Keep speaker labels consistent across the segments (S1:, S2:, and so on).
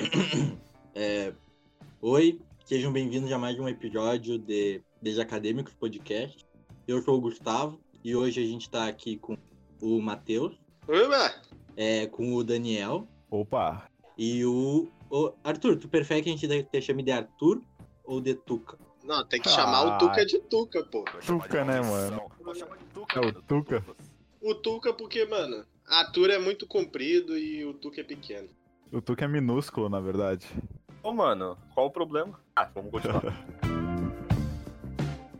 S1: É, Oi, sejam bem-vindos a mais um episódio de Desacadêmicos Podcast. Eu sou o Gustavo e hoje a gente está aqui com o Matheus, é, com o Daniel
S2: Opa!
S1: e o, o- Arthur. Tu prefere que a gente te chame de Arthur ou de Tuca?
S3: não, tem que
S2: Ah.
S3: chamar o Tuca de Tuca, pô.
S2: Tuca, né, mano?
S4: Vou chamar de Tuca,
S2: É o. Tuca?
S3: O Tuca porque, mano, a Tura é muito comprido e o Tuca é pequeno.
S2: O Tuca é minúsculo, na verdade.
S4: Ô, mano, qual o problema? Ah, vamos continuar.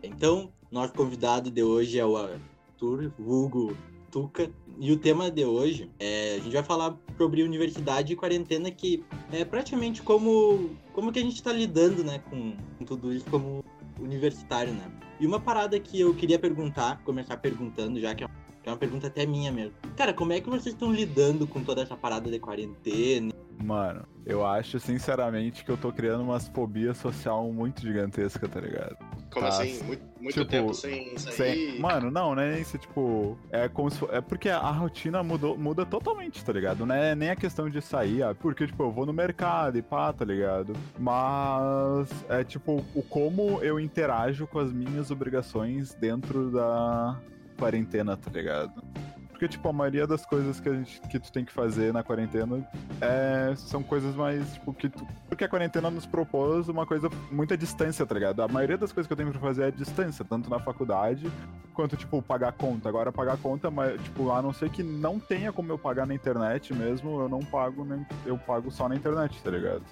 S1: Então, nosso convidado de hoje é o Arthur, vulgo Tuca. E o tema de hoje é a gente vai falar sobre universidade e quarentena, que é praticamente como, como que a gente está lidando né, com, com tudo isso como universitário, né? E uma parada que eu queria perguntar, começar perguntando, já que é que é uma pergunta até minha mesmo. Cara, como é que vocês estão lidando com toda essa parada de quarentena?
S2: Mano, eu acho sinceramente que eu tô criando umas fobias social muito gigantesca, tá ligado?
S3: Como
S2: Tá,
S3: assim? Muito, muito
S2: tipo,
S3: tempo sem sair.
S2: Sem- Mano, não, né? Isso, tipo, é como se É porque a rotina mudou, muda totalmente, tá ligado? Não é nem a questão de sair, ah, porque, tipo, eu vou no mercado e pá, tá ligado? Mas é tipo, o como eu interajo com as minhas obrigações dentro da quarentena, tá ligado? Porque, tipo, a maioria das coisas que, a gente, que tu tem que fazer na quarentena é, são coisas mais, tipo, que tu. Porque a quarentena nos propôs uma coisa, muita distância, tá ligado? A maioria das coisas que eu tenho pra fazer é distância, tanto na faculdade quanto, tipo, pagar conta. Agora, pagar conta, mas, tipo, a não ser que não tenha como eu pagar na internet mesmo, eu não pago, nem, eu pago só na internet, tá ligado?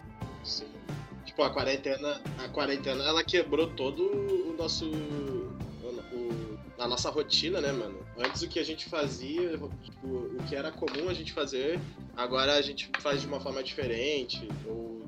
S3: Sim. Tipo, a quarentena, a quarentena, ela quebrou todo o nosso. A nossa rotina, né, mano? Antes o que a gente fazia, tipo, o que era comum a gente fazer, agora a gente faz de uma forma diferente, ou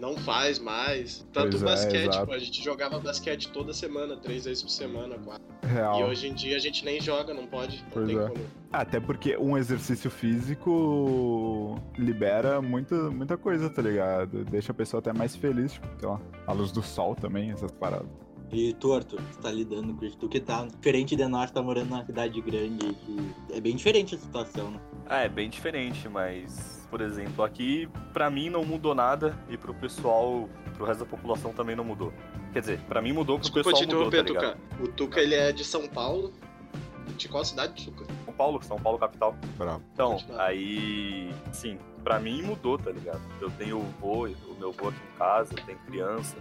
S3: não faz mais. Tanto
S2: Pois é,
S3: basquete, pô, a gente jogava basquete toda semana, três vezes por semana, quatro.
S2: Real.
S3: E hoje em dia a gente nem joga, não pode, não
S2: Pois
S3: tem
S2: é.
S3: como.
S2: Até porque um exercício físico libera muita, muita coisa, tá ligado? Deixa a pessoa até mais feliz, tipo, sei lá, a luz do sol também, essas paradas.
S1: E tu, Arthur, tu tá lidando com isso? Tu que tá diferente de nós, tá morando numa cidade grande, que é bem diferente a situação, né?
S4: Ah, é bem diferente, mas, por exemplo, aqui pra mim não mudou nada e pro pessoal, pro resto da população também não mudou. Quer dizer, pra mim mudou, pro
S3: Desculpa
S4: pessoal
S3: te
S4: mudou, tá
S3: interromper,
S4: ligado?
S3: Tuca. O Tuca, ele é de São Paulo. De qual cidade, Tuca?
S4: São Paulo, São Paulo capital.
S2: Bravo.
S4: Então, aí, sim, pra mim mudou, tá ligado? Eu tenho o vô, o meu vô aqui em casa, eu tenho criança.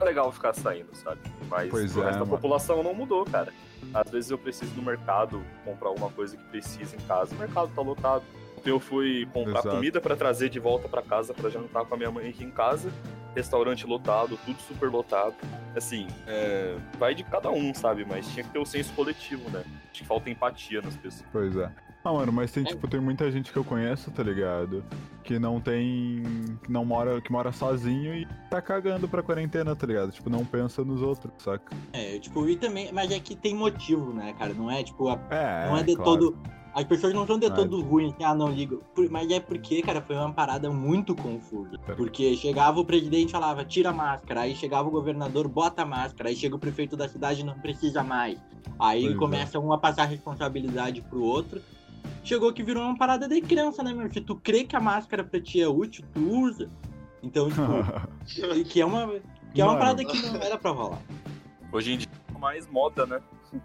S4: É legal ficar saindo, sabe? Mas
S2: Pois
S4: o
S2: é,
S4: resto da população não mudou, cara. Às vezes eu preciso no mercado comprar alguma coisa que precisa em casa, o mercado tá lotado. Eu fui comprar
S2: Exato.
S4: comida pra trazer de volta pra casa pra jantar com a minha mãe aqui em casa. Restaurante lotado, tudo super lotado. Assim, é, vai de cada um, sabe? Mas tinha que ter o senso coletivo, né? Acho que falta empatia nas pessoas.
S2: Pois é. Ah, mano, mas tem,
S1: É.
S2: tipo, tem muita gente que eu conheço, tá ligado? Que não tem. que não mora. que mora sozinho e tá cagando pra quarentena, tá ligado? Tipo, não pensa nos outros, saca?
S1: É, tipo, e também, mas é que tem motivo, né, cara? Não é tipo, a-
S2: É,
S1: não é de
S2: claro.
S1: todo. As pessoas não são de
S2: é
S1: todo ruins, assim, ah, não ligo. Mas é porque, cara, foi uma parada muito confusa. Porque chegava o presidente e falava, tira a máscara. Aí chegava o governador, bota a máscara. Aí chega o prefeito da cidade, não precisa mais. Aí
S2: Pois é.
S1: começa um a passar responsabilidade pro outro. Chegou que virou uma parada de criança, né, meu? Se tu crê que a máscara pra ti é útil, tu usa. Então, tipo, e que é uma, que é uma
S2: Mano.
S1: parada que não era pra rolar.
S4: Hoje em dia é mais moda, né?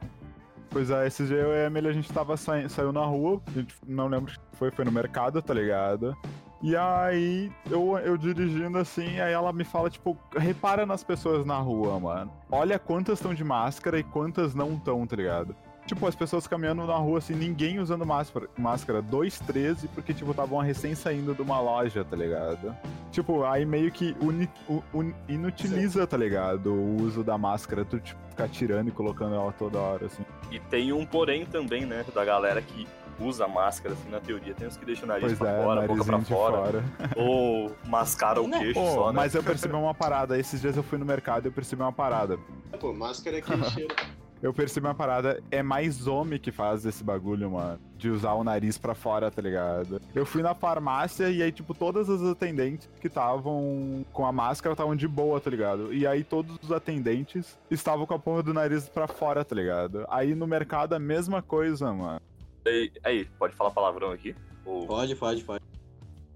S2: Pois é, esse dia eu e a Emília, a gente tava saindo, saiu na rua, a gente não lembro se foi, foi no mercado, tá ligado? E aí, eu, eu dirigindo assim, aí ela me fala, tipo, repara nas pessoas na rua, mano. Olha quantas estão de máscara e quantas não estão, tá ligado? Tipo, as pessoas caminhando na rua, assim, ninguém usando máscara. Máscara 2,13, porque, tipo, estavam recém saindo de uma loja, tá ligado? Tipo, aí meio que uni- un- inutiliza, tá ligado? O uso da máscara, tu, tipo, ficar tirando e colocando ela toda hora, assim.
S4: E tem um porém também, né? Da galera que usa máscara, assim, na teoria. Tem uns que deixam o nariz
S2: Pois
S4: pra
S2: é,
S4: fora, a boca pra fora.
S2: fora.
S4: Ou mascara o queixo
S2: Pô,
S4: só, né?
S2: mas eu percebi uma parada. Esses dias eu fui no mercado e eu percebi uma parada.
S3: Pô, máscara é aquele cheiro.
S2: Eu percebi uma parada, é mais homem que faz esse bagulho, mano. De usar o nariz pra fora, tá ligado? Eu fui na farmácia e aí, tipo, todas as atendentes que estavam com a máscara estavam de boa, tá ligado? E aí todos os atendentes estavam com a porra do nariz pra fora, tá ligado? Aí no mercado a mesma coisa, mano.
S4: E- Aí, pode falar palavrão aqui? Ou...
S1: Pode, pode, pode.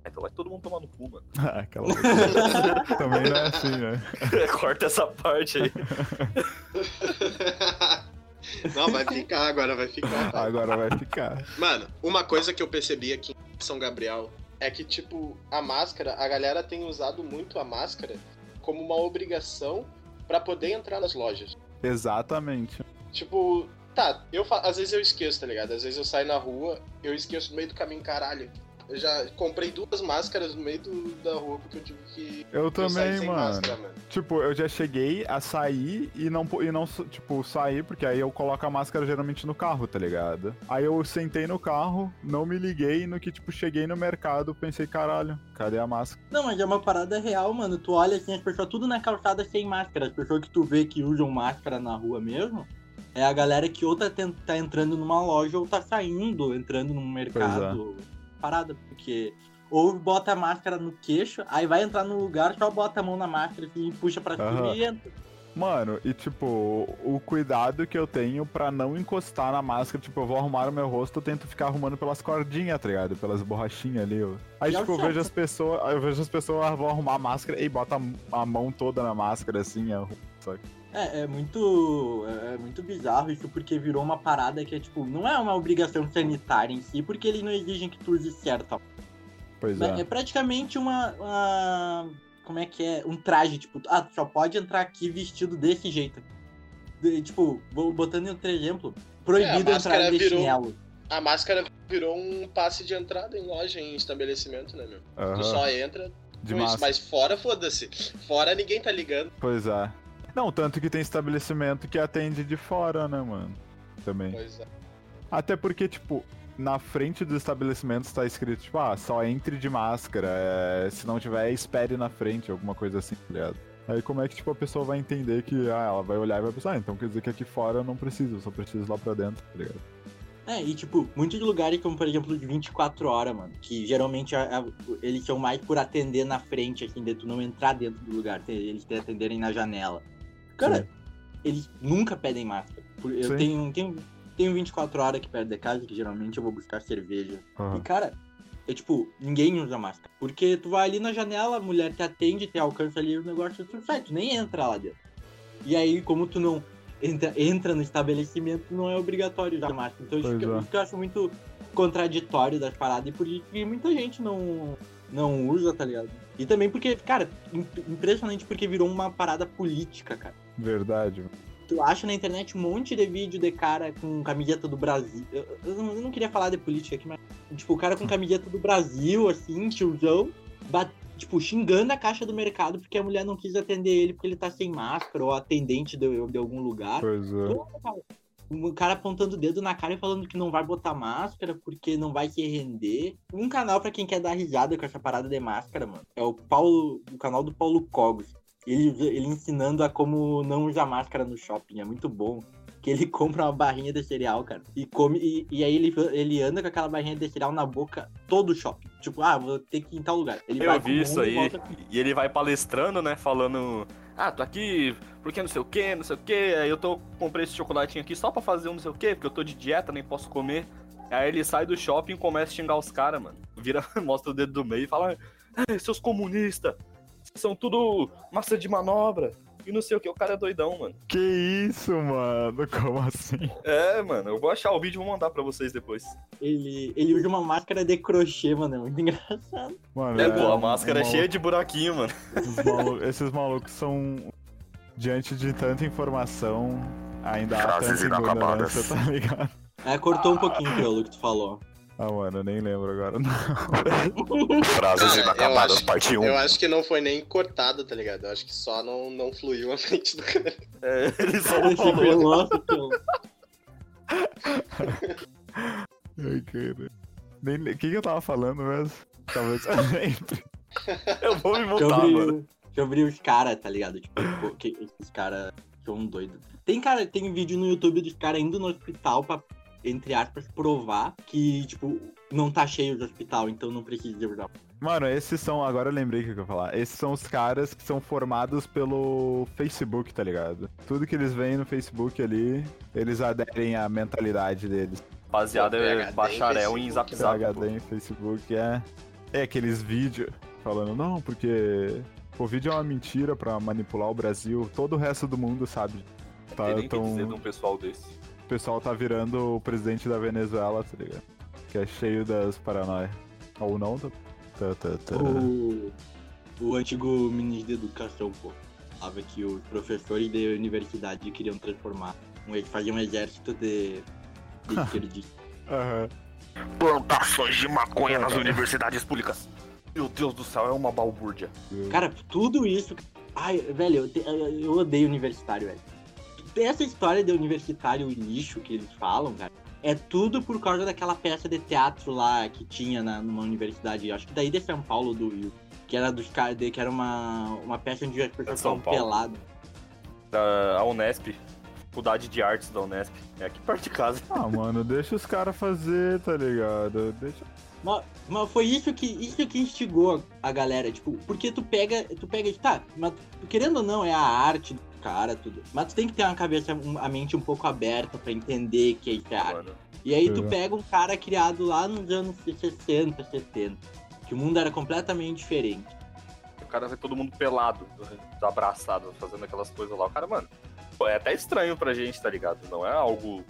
S4: Então vai todo mundo tomar no cu, mano.
S2: Ah, Aquela Também não é assim, né?
S4: Corta essa parte aí.
S3: Não, vai ficar agora, vai ficar. vai.
S2: Agora vai ficar.
S3: Mano, uma coisa que eu percebi aqui em São Gabriel é que, tipo, a máscara, a galera tem usado muito a máscara como uma obrigação pra poder entrar nas lojas.
S2: Exatamente.
S3: Tipo, tá, eu às vezes eu esqueço, tá ligado? Às vezes eu saio na rua, eu esqueço no meio do caminho, caralho. Eu já comprei duas máscaras no meio do- da rua porque eu tive que.
S2: Eu
S3: eu
S2: também,
S3: sem
S2: mano.
S3: máscara, mano.
S2: Tipo, eu já cheguei a sair e não, e não, tipo, sair, porque aí eu coloco a máscara geralmente no carro, tá ligado? Aí eu sentei no carro, não me liguei no que, tipo, cheguei no mercado, pensei, caralho, cadê a máscara?
S1: Não, mas é uma parada real, mano. Tu olha assim, as pessoas tudo na calçada sem máscara. As pessoas que tu vê que usam máscara na rua mesmo, é a galera que ou tá, tá entrando numa loja ou tá saindo, entrando num mercado. Parada, porque. Ou bota a máscara no queixo, aí vai entrar no lugar, só bota a mão na máscara e puxa pra cima
S2: Aham.
S1: e entra.
S2: Mano, e tipo, o cuidado que eu tenho pra não encostar na máscara, tipo, eu vou arrumar o meu rosto, eu tento ficar arrumando pelas cordinhas, tá ligado? Pelas borrachinhas ali, ó. Aí,
S1: E é
S2: tipo, eu
S1: certo.
S2: vejo as pessoas, eu vejo as pessoas vão arrumar a máscara e bota a, mão toda na máscara, assim, arruma, saca?
S1: É, é muito. É muito bizarro isso, porque virou uma parada que é tipo, não é uma obrigação sanitária em si, porque eles não exigem que tu use certo.
S2: Pois
S1: É,
S2: é.
S1: é praticamente uma, uma- Como é que é? Um traje, tipo, ah, tu só pode entrar aqui vestido desse jeito. De- tipo, vou botando em outro exemplo. Proibido
S3: É, a
S1: entrar
S3: máscara
S1: de
S3: virou-
S1: chinelo.
S3: A máscara virou um passe de entrada em loja, em estabelecimento, né, meu?
S2: Aham,
S3: Tu só entra
S2: de
S3: com isso,
S2: máscara.
S3: mas fora, foda-se. Fora ninguém tá ligando.
S2: Pois é. Não, tanto que tem estabelecimento que atende de fora, né, mano? Também.
S3: Pois é.
S2: Até porque, tipo, na frente dos estabelecimentos tá escrito, tipo, ah, só entre de máscara. é, Se não tiver, espere na frente, alguma coisa assim, tá ligado? Aí como é que, tipo, a pessoa vai entender que, ah, ela vai olhar e vai pensar, ah, então quer dizer que aqui fora eu não preciso, eu só preciso lá pra dentro, tá ligado?
S1: É, e tipo, muitos lugares, como por exemplo, de 24 horas, mano, que geralmente a- a- eles são mais por atender na frente, assim, de tu não entrar dentro do lugar, eles te atenderem na janela. Cara,
S2: Sim.
S1: eles nunca pedem máscara. Eu
S2: Sim.
S1: tenho, tenho, tenho 24 horas aqui perto de casa, que geralmente eu vou buscar cerveja. E,
S2: Aham.
S1: cara, é tipo, ninguém usa máscara. Porque tu vai ali na janela, a mulher te atende, te alcança ali o negócio, tu sai, tu nem entra lá dentro. E aí, como tu não entra, entra no estabelecimento, não é obrigatório usar máscara. Então,
S2: Pois é.
S1: isso que eu acho muito contraditório das paradas e por isso que muita gente não, não usa, tá ligado? E também porque, cara, im- impressionante porque virou uma parada política, cara.
S2: Verdade.
S1: Tu acha na internet um monte de vídeo de cara com camiseta do Brasil. Eu, eu não, queria falar de política aqui, mas. Tipo, o cara com camiseta do Brasil, assim, tiozão, bat- tipo, xingando a caixa do mercado porque a mulher não quis atender ele porque ele tá sem máscara, ou atendente de, de algum lugar.
S2: Pois é.
S1: Cara, Um cara apontando o dedo na cara e falando que não vai botar máscara porque não vai se render. Um canal pra quem quer dar risada com essa parada de máscara, mano. É o Paulo, o canal do Paulo Cogos. Ele, ele ensinando a como não usar máscara no shopping. É muito bom. Que ele compra uma barrinha de cereal, cara. E come. E, e aí ele, ele anda com aquela barrinha de cereal na boca todo o shopping. Tipo, ah, vou ter que ir em tal lugar. Ele vai
S4: Eu vi isso
S1: e
S4: aí.
S1: volta-
S4: E ele vai palestrando, né? Falando. Ah, tô aqui porque não sei o que, não sei o que. Aí eu tô comprei esse chocolatinho aqui só pra fazer um não sei o que, porque eu tô de dieta, nem posso comer. Aí ele sai do shopping e começa a xingar os caras, mano. Vira, mostra o dedo do meio e fala: "Ei, seus comunistas, são tudo massa de manobra. E não sei o que, o cara é doidão, mano.
S2: Que isso, mano? Como assim?
S4: É, mano, eu vou achar o vídeo e vou mandar pra vocês depois.
S1: Ele, ele usa uma máscara de crochê, mano. É muito engraçado.
S2: Mano,
S4: É, pô, a máscara
S2: um
S4: é cheia de buraquinho, mano.
S2: Esses, malu- esses malucos são. Diante de tanta informação, ainda há tanta ignorância, tá ligado?
S1: É, cortou um pouquinho pelo que tu falou.
S2: Ah, mano, eu nem lembro agora. Não.
S5: Frases
S3: Cara, eu
S5: inacabadas,
S3: acho-
S5: parte 1.
S3: Eu acho que não foi nem cortado, tá ligado? Eu acho que só não, não fluiu a mente do cara.
S4: É, ele só não falou.
S2: Ai, cara. Nem... O que, que eu tava falando mesmo? Talvez eu lembre.
S4: Eu vou me montar,
S1: sobre,
S4: mano.
S1: sobre os caras, tá ligado? Tipo, que esses caras são doidos. Tem cara, tem vídeo no YouTube dos caras indo no hospital pra, entre aspas, provar que, tipo, não tá cheio de hospital, então não precisa usar.
S2: Mano, esses são. Agora eu lembrei o que eu ia falar. Esses são os caras que são formados pelo Facebook, tá ligado? Tudo que eles veem no Facebook ali, eles aderem à mentalidade deles.
S4: Rapaziada, é
S3: em
S4: bacharel em
S3: Facebook,
S4: zap zap.
S2: PHD em Facebook é. É aqueles vídeos falando, não, porque o vídeo é uma mentira pra manipular o Brasil. Todo o resto do mundo sabe. Tá,
S4: Tem nem que
S2: tão-
S4: dizer de um pessoal desse.
S2: O pessoal tá virando o presidente da Venezuela, tá ligado? Que é cheio das paranoia. Ou não, tá? tá, tá, tá.
S1: O, o antigo ministro de educação, pô, falava que os professores de universidade queriam transformar, um- fazer um exército de, de esquerdistas.
S2: Aham.
S4: Plantações de maconha nas universidades públicas. Meu Deus do céu, é uma balbúrdia.
S1: Cara, tudo isso. Ai, velho, eu, te- eu odeio universitário, velho. Essa história de universitário lixo que eles falam, cara, é tudo por causa daquela peça de teatro lá que tinha na, numa universidade, acho que daí de São Paulo do Rio. Que era dos caras, de- que era uma, uma peça onde as pessoas
S4: Paulo.
S1: peladas.
S4: Da a Unesp, Faculdade de Artes da Unesp. É aqui perto de casa.
S2: Ah, mano, deixa os caras fazer, tá ligado? Deixa.
S1: Mas, mas foi isso que, isso que instigou a galera, tipo, porque tu pega, tu pega, tá, mas querendo ou não, é a arte do cara, tudo. Mas tu tem que ter uma cabeça, um- a mente um pouco aberta pra entender que isso é.
S4: Mano.
S1: E aí tu
S2: É.
S1: pega um cara criado lá nos anos 60, 70, que o mundo era completamente diferente.
S4: O cara vê todo mundo pelado, abraçado, fazendo aquelas coisas lá. O cara, mano, é até estranho pra gente, tá ligado? Não é algo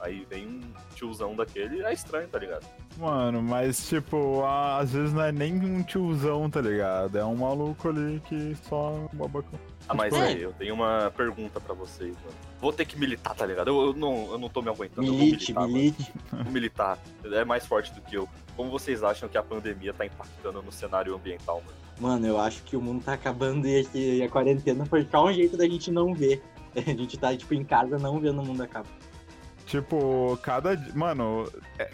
S4: Aí vem um tiozão daquele, é estranho, tá ligado?
S2: Mano, mas tipo, às vezes não é nem um tiozão, tá ligado? É um maluco ali que só é um babacão.
S4: Ah, mas
S1: Tipo,
S4: aí, eu tenho uma pergunta pra vocês, mano. Vou ter que militar, tá ligado? Eu, eu não, eu não tô me aguentando. eu vou
S1: Milite,
S4: militar,
S1: milite.
S4: Vou militar. É mais forte do que eu. Como vocês acham que a pandemia tá impactando no cenário ambiental, mano?
S1: Mano, eu acho que o mundo tá acabando e, e a quarentena foi só um jeito da gente não ver. A gente tá, tipo, em casa não vendo o mundo acabar.
S2: Tipo, cada. Mano, é,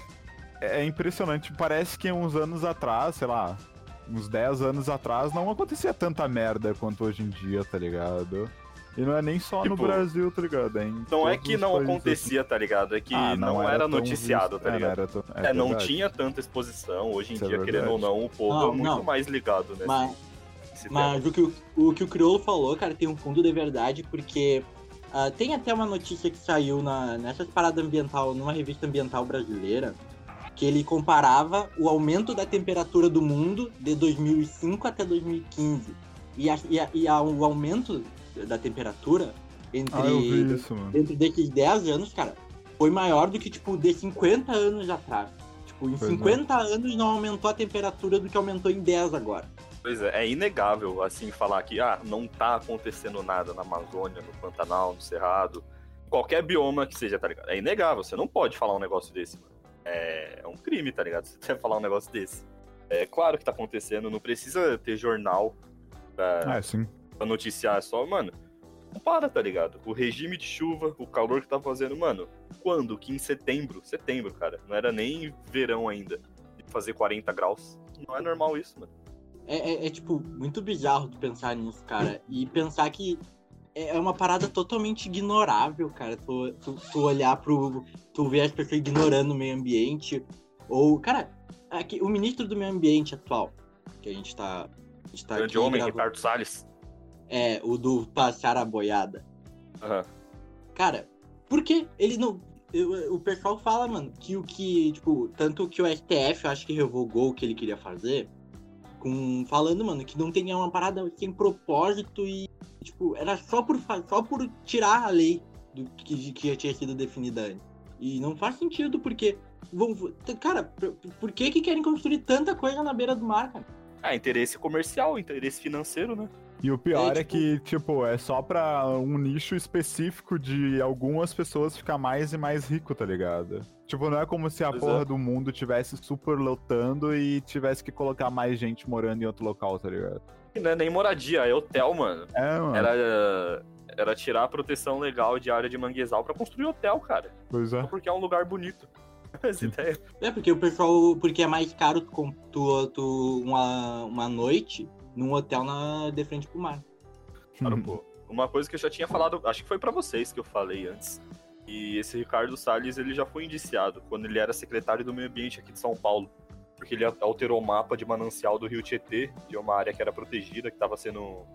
S2: é impressionante. Parece que uns anos atrás, sei lá, uns 10 anos atrás, não acontecia tanta merda quanto hoje em dia, tá ligado? E não é nem só no
S4: Tipo,
S2: Brasil, tá ligado? É em
S4: Não é que não acontecia, tá ligado? É que
S2: Ah,
S4: não, era,
S2: tão
S4: noticiado,
S2: visto.
S4: tá
S2: É, não
S4: ligado?
S2: era tão-
S4: É, não tinha tanta exposição. Hoje em
S2: Isso é
S4: dia, querendo ou não, o povo
S1: Não,
S4: é muito
S1: não.
S4: mais ligado nesse,
S1: Mas,
S4: nesse
S1: Mas o que o, o que o Criolo falou, cara, tem um fundo de verdade, porque ah, tem até uma notícia que saiu na, nessas paradas ambiental, numa revista ambiental brasileira, que ele comparava o aumento da temperatura do mundo de 2005 até 2015. E, a, e, a- e a- o aumento da temperatura entre,
S2: Ah, isso,
S1: dentro desses 10 anos, cara, foi maior do que, tipo, de 50 anos atrás. Tipo, em
S2: Pois é.
S1: 50 anos não aumentou a temperatura do que aumentou em 10 agora.
S4: Pois é, é inegável, assim, falar que, ah, não tá acontecendo nada na Amazônia, no Pantanal, no Cerrado, qualquer bioma que seja, tá ligado? É inegável, você não pode falar um negócio desse, mano. É, é um crime, tá ligado? Você deve falar um negócio desse. É claro que tá acontecendo, não precisa ter jornal pra,
S2: É, sim.
S4: pra noticiar, é só, mano, não para, tá ligado? O regime de chuva, o calor que tá fazendo, mano, quando? Que em setembro, setembro, cara, não era nem verão ainda, fazer 40 graus. Não é normal isso, mano.
S1: É, é- é, tipo, muito bizarro tu pensar nisso, cara. E pensar que é é uma parada totalmente ignorável, cara. Tu, tu, tu olhar pro. Tu ver as pessoas ignorando o meio ambiente. Ou, cara, aqui, o ministro do meio ambiente atual, que a gente tá. A gente tá
S4: Grande homem,
S1: gravando-
S4: Ricardo Salles.
S1: É, o do passar a boiada.
S4: Aham.
S1: Cara, por que ele não. eu- O pessoal fala, mano, que o que, tipo, tanto que o STF eu acho que revogou o que ele queria fazer, com falando, mano, que não tinha uma parada sem propósito e, tipo, era só por, só por tirar a lei do que, que já tinha sido definida antes. E não faz sentido, porque. Vão, cara, por, por que que querem construir tanta coisa na beira do mar, cara?
S4: Ah, interesse comercial, interesse financeiro, né?
S2: E o pior
S1: É,
S2: é,
S1: tipo-
S2: que, tipo, é só pra um nicho específico de algumas pessoas ficar mais e mais rico, tá ligado? Tipo, não é como se a
S4: Pois
S2: porra
S4: é.
S2: do mundo tivesse super lotando e tivesse que colocar mais gente morando em outro local, tá ligado?
S4: E Não é nem moradia, é hotel, mano.
S2: É, mano.
S4: Era, era tirar a proteção legal de área de manguezal pra construir hotel, cara.
S2: Pois é.
S4: Só porque é um lugar bonito. Essa ideia.
S1: É, porque o pessoal. Porque é mais caro tu, tu, tu uma, uma noite num hotel na, de frente pro mar.
S4: Claro, pô. Uma coisa que eu já tinha falado, acho que foi pra vocês que eu falei antes. E esse Ricardo Salles, ele já foi indiciado quando ele era secretário do meio ambiente aqui de São Paulo. Porque ele alterou o mapa de manancial do Rio Tietê, de uma área que era protegida, que tava sendo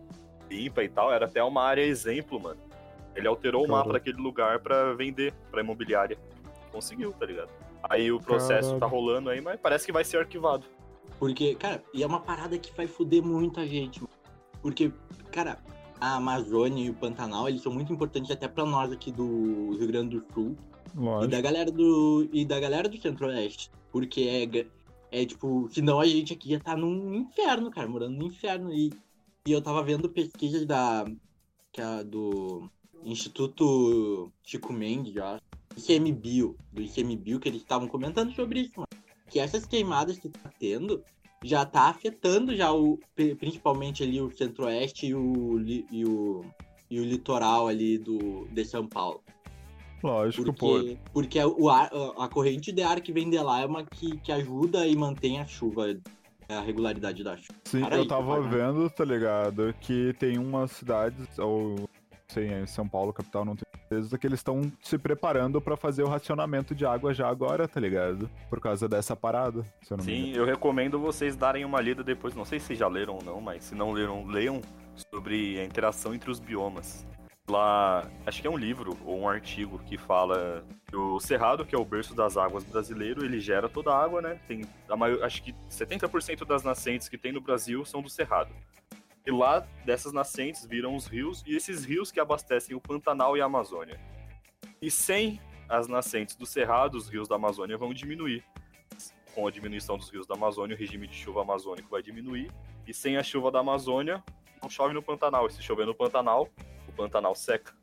S4: limpa e tal. Era até uma área exemplo, mano. Ele alterou o mapa daquele lugar pra vender pra imobiliária. Conseguiu, tá ligado? Aí o processo
S2: Caralho.
S4: tá rolando aí, mas parece que vai ser arquivado.
S1: Porque, cara, e é uma parada que vai foder muita gente. Porque, cara, a Amazônia e o Pantanal, eles são muito importantes até pra nós aqui do Rio Grande do Sul. E da galera do. E da galera do Centro-Oeste. Porque é, é tipo, senão a gente aqui ia tá num inferno, cara, morando no inferno. E, e eu tava vendo pesquisas da. Que é do Instituto Chico Mendes, já. ICMBio, do ICMBio, que eles estavam comentando sobre isso, mano. Que essas queimadas que tá tendo já tá afetando já o. pri- Principalmente ali o Centro-Oeste e o, e o. E o litoral ali do, de São Paulo.
S2: Lógico, pô.
S1: Porque, porque o ar, a corrente de ar que vem de lá é uma que, que ajuda e mantém a chuva, a regularidade da chuva.
S2: Sim,
S1: Para
S2: eu tava vendo, tá ligado? Que tem umas cidades, ou sei, em São Paulo, capital, não tenho certeza, que eles estão se preparando pra fazer o racionamento de água já agora, tá ligado? Por causa dessa parada, se eu
S4: Sim, eu recomendo vocês darem uma lida depois. Não sei se já leram ou não, mas se não leram, leiam sobre a interação entre os biomas. Lá, acho que é um livro ou um artigo que fala que o Cerrado, que é o berço das águas brasileiro, ele gera toda a água, né? Tem a maior, acho que 70% das nascentes que tem no Brasil são do Cerrado. E lá dessas nascentes viram os rios e esses rios que abastecem o Pantanal e a Amazônia. E sem as nascentes do Cerrado, os rios da Amazônia vão diminuir com a diminuição dos rios da Amazônia, o regime de chuva amazônico vai diminuir. E sem a chuva da Amazônia, não chove no Pantanal. E se chover no Pantanal, o Pantanal seca.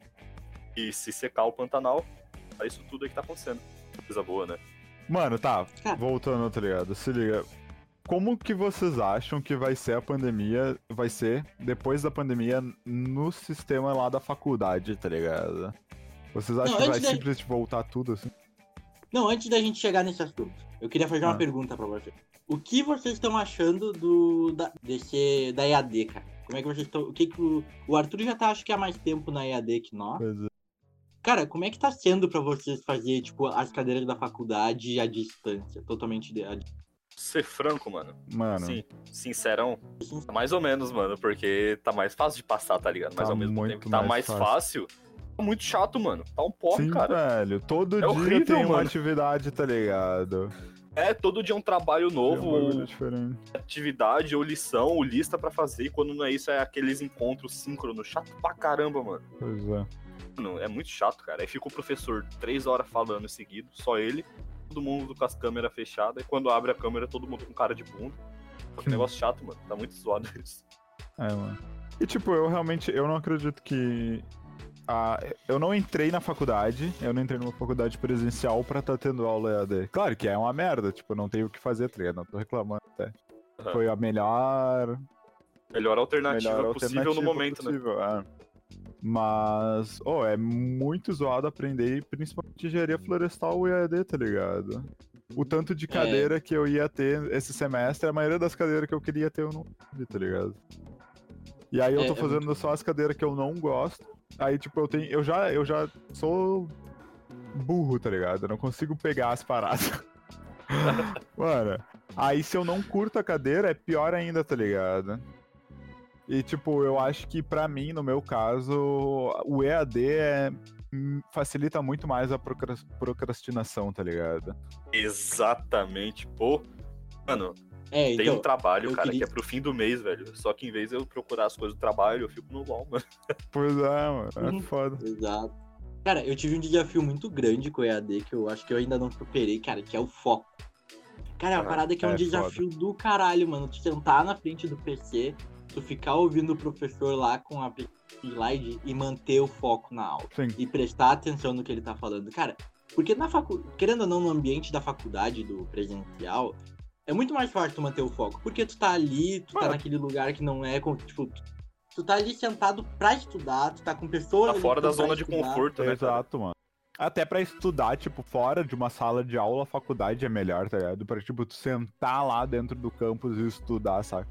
S4: E se secar o Pantanal, é isso tudo aí que tá acontecendo. Coisa boa, né?
S2: Mano, tá,
S1: Cara.
S2: voltando, tá ligado? Se liga. Como que vocês acham que vai ser a pandemia, vai ser, depois da pandemia, no sistema lá da faculdade, tá ligado? Vocês acham
S1: Não,
S2: que vai
S1: da-
S2: simplesmente voltar tudo assim?
S1: Não, antes da gente chegar nesse assunto, eu queria fazer uma
S2: Ah.
S1: pergunta pra você. O que vocês estão achando do da, desse, da EAD, cara? Como é que vocês estão. O que, que o, o Arthur já tá, acho que há mais tempo na EAD que nós.
S2: Pois é.
S1: Cara, como é que tá sendo pra vocês fazer, tipo, as cadeiras da faculdade à distância? Totalmente à distância?
S4: Ser franco, mano.
S2: Mano,
S4: Sim, sincerão. Tá mais ou menos, mano, porque tá mais fácil de passar, tá ligado? Mas
S2: Tá
S4: ao mesmo tempo que tá
S2: mais fácil.
S4: fácil, tá muito chato, mano. Tá um porre,
S2: sim,
S4: cara.
S2: velho. Todo
S4: É
S2: dia
S4: horrível,
S2: tem uma
S4: mano.
S2: atividade, tá ligado?
S4: É, todo dia um trabalho novo,
S2: um bagulho diferente.
S4: atividade, ou lição, ou lista pra fazer. E quando não é isso, é aqueles encontros síncronos. Chato pra caramba, mano.
S2: Pois é.
S4: Mano, é muito chato, cara. Aí fica o professor três horas falando em seguido, só ele, todo mundo com as câmeras fechadas, e quando abre a câmera, todo mundo com cara de bunda. Que negócio chato, mano. Tá muito zoado isso.
S2: É, mano. E tipo, eu realmente, eu não acredito que. Ah, eu não entrei na faculdade, eu não entrei numa faculdade presencial pra tá tendo aula EAD. Claro que é uma merda, tipo, eu não tenho o que fazer, tá ligado? Não tô reclamando até.
S4: Aham.
S2: Foi a melhor,
S4: Melhor alternativa
S2: melhor
S4: possível
S2: alternativa
S4: no momento, né?
S2: possível, é. Mas, oh, é muito zoado aprender, principalmente engenharia florestal e EAD, tá ligado? O tanto de cadeira que eu ia ter esse semestre, a maioria das cadeiras que eu queria ter eu não tive, tá ligado? E aí eu
S1: É,
S2: tô
S1: é
S2: fazendo só as cadeiras que eu não gosto. Aí, tipo, eu tenho. Eu já, eu já sou burro, tá ligado? Eu não consigo pegar as paradas. Mano, aí se eu não curto a cadeira, é pior ainda, tá ligado? E, tipo, eu acho que pra mim, no meu caso, o EAD é, hum, facilita muito mais a procras- procrastinação, tá ligado?
S4: Exatamente, pô. Mano,
S1: É,
S4: tem um
S1: então.
S4: trabalho, cara,
S1: queria-
S4: que é pro fim do mês, velho. Só que em vez de eu procurar as coisas do trabalho, eu fico no LOL, mano.
S2: Pois é, mano. É
S1: Uhum.
S2: foda.
S1: Exato. Cara, eu tive um desafio muito grande com o EAD que eu acho que eu ainda não superei, cara, que é o foco. Cara, é uma
S4: Ah,
S1: parada que é um
S2: é
S1: desafio do caralho, mano. Tu sentar na frente do PC, tu ficar ouvindo o professor lá com a slide e manter o foco na aula.
S2: Sim.
S1: E prestar atenção no que ele tá falando. Cara, porque na facu... querendo ou não, no ambiente da faculdade, do presencial, é muito mais fácil tu manter o foco. Porque tu tá ali, tu tá
S2: Mano.
S1: naquele lugar que não é, tipo, tu- tu tá ali sentado pra estudar, tu tá com pessoas
S4: Tá
S1: ali
S4: fora da zona de
S1: estudar.
S4: conforto, né?
S2: Exato, mano. Até pra estudar, tipo, fora de uma sala de aula, a faculdade é melhor, tá ligado? Pra, tipo, tu sentar lá dentro do campus e estudar, saca?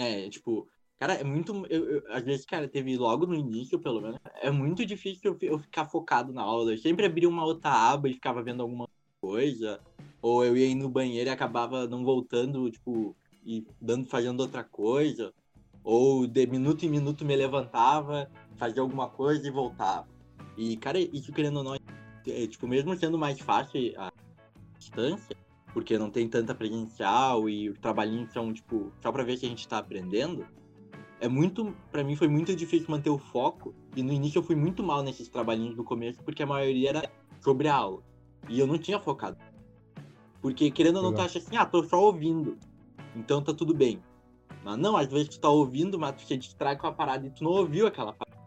S1: É, tipo, cara, é muito. Eu, eu- às vezes, cara, teve logo no início, pelo menos, é muito difícil eu, fi- eu ficar focado na aula. Eu sempre abria uma outra aba e ficava vendo alguma coisa. Ou eu ia ir no banheiro e acabava não voltando, tipo, e dando, fazendo outra coisa. Ou de minuto em minuto me levantava, fazia alguma coisa e voltava. E, cara, isso querendo ou não, é, tipo, mesmo sendo mais fácil a distância, porque não tem tanta presencial e os trabalhinhos são, tipo, só pra ver se a gente tá aprendendo, é muito, para mim foi muito difícil manter o foco, e no início eu fui muito mal nesses trabalhinhos no começo, porque a maioria era sobre a aula, e eu não tinha focado. Porque querendo ou não, tu acha assim, ah, tô só ouvindo, então tá tudo bem. Mas não, às vezes tu tá ouvindo, mas tu se distrai com a parada e tu não ouviu aquela parada.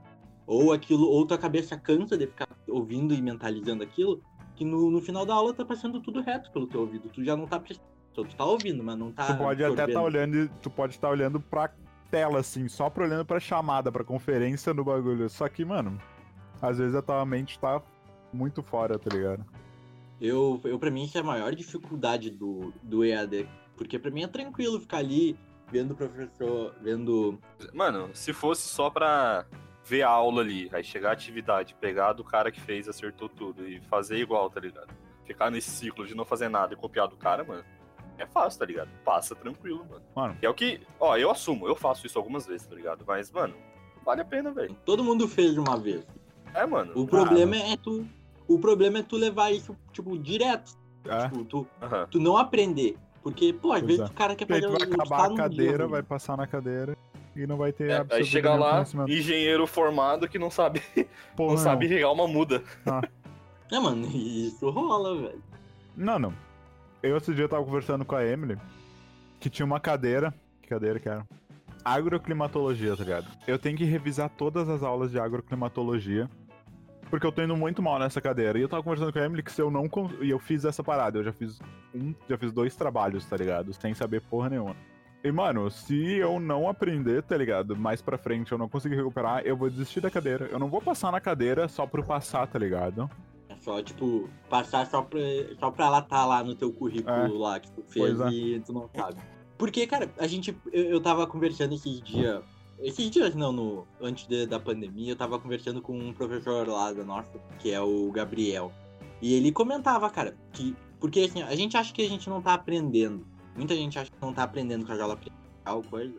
S1: Ou aquilo, ou tua cabeça cansa de ficar ouvindo e mentalizando aquilo, que no, no final da aula tá passando tudo reto pelo teu ouvido. Tu já não tá prestando. Tu tá ouvindo, mas não tá.
S2: Tu pode até estar olhando, e- tu pode estar olhando pra tela, assim, só pra olhando pra chamada, pra conferência no bagulho. Só que, mano, às vezes a tua mente tá muito fora, tá ligado?
S1: Eu, eu pra mim, isso é a maior dificuldade do, do EAD. Porque pra mim é tranquilo ficar ali vendo o professor, vendo.
S4: Mano, se fosse só pra ver a aula ali, aí chegar a atividade, pegar do cara que fez, acertou tudo e fazer igual, tá ligado? Ficar nesse ciclo de não fazer nada e copiar do cara, mano, é fácil, tá ligado? Passa tranquilo, mano.
S2: Mano.
S4: E é o que, ó, eu assumo, eu faço isso algumas vezes, tá ligado? Mas, mano, vale a pena, velho.
S1: Todo mundo fez de uma vez.
S4: É, mano.
S1: O problema é tu. O problema é tu levar isso, tipo, direto.
S2: É.
S1: Tipo, tu,
S4: Aham.
S1: tu não aprender. Porque, pô, às
S2: Pois
S1: vezes
S2: é.
S1: o cara quer fazer
S2: tu vai acabar a cadeira,
S1: dia
S2: vai passar na cadeira e não vai ter
S4: É, aí chega lá,
S2: conhecimento.
S4: engenheiro formado que não sabe,
S2: Porra,
S4: não sabe regar uma muda.
S1: É, mano, isso rola, velho.
S2: Não, não. Eu esse dia tava conversando com a Emily, que tinha uma cadeira. Que cadeira que era? Agroclimatologia, tá ligado? Eu tenho que revisar todas as aulas de agroclimatologia. Porque eu tô indo muito mal nessa cadeira. E eu tava conversando com a Emily que se eu não. E eu fiz essa parada. Eu já fiz um. Já fiz dois trabalhos, tá ligado? Sem saber porra nenhuma. E, mano, se eu não aprender, tá ligado? Mais pra frente eu não conseguir recuperar, eu vou desistir da cadeira. Eu não vou passar na cadeira só por passar, tá ligado?
S1: É só, tipo, passar só pra, só pra ela tá lá no teu currículo
S2: É.
S1: lá que tu fez
S2: é.
S1: e tu não sabe. Porque, cara, a gente. Eu, eu tava conversando esses dias. Esses dias não, no, antes de- da pandemia, eu tava conversando com um professor lá da nossa, que é o Gabriel. E ele comentava, cara, que. Porque assim, a gente acha que a gente não tá aprendendo. Muita gente acha que não tá aprendendo com a aula presencial, coisa.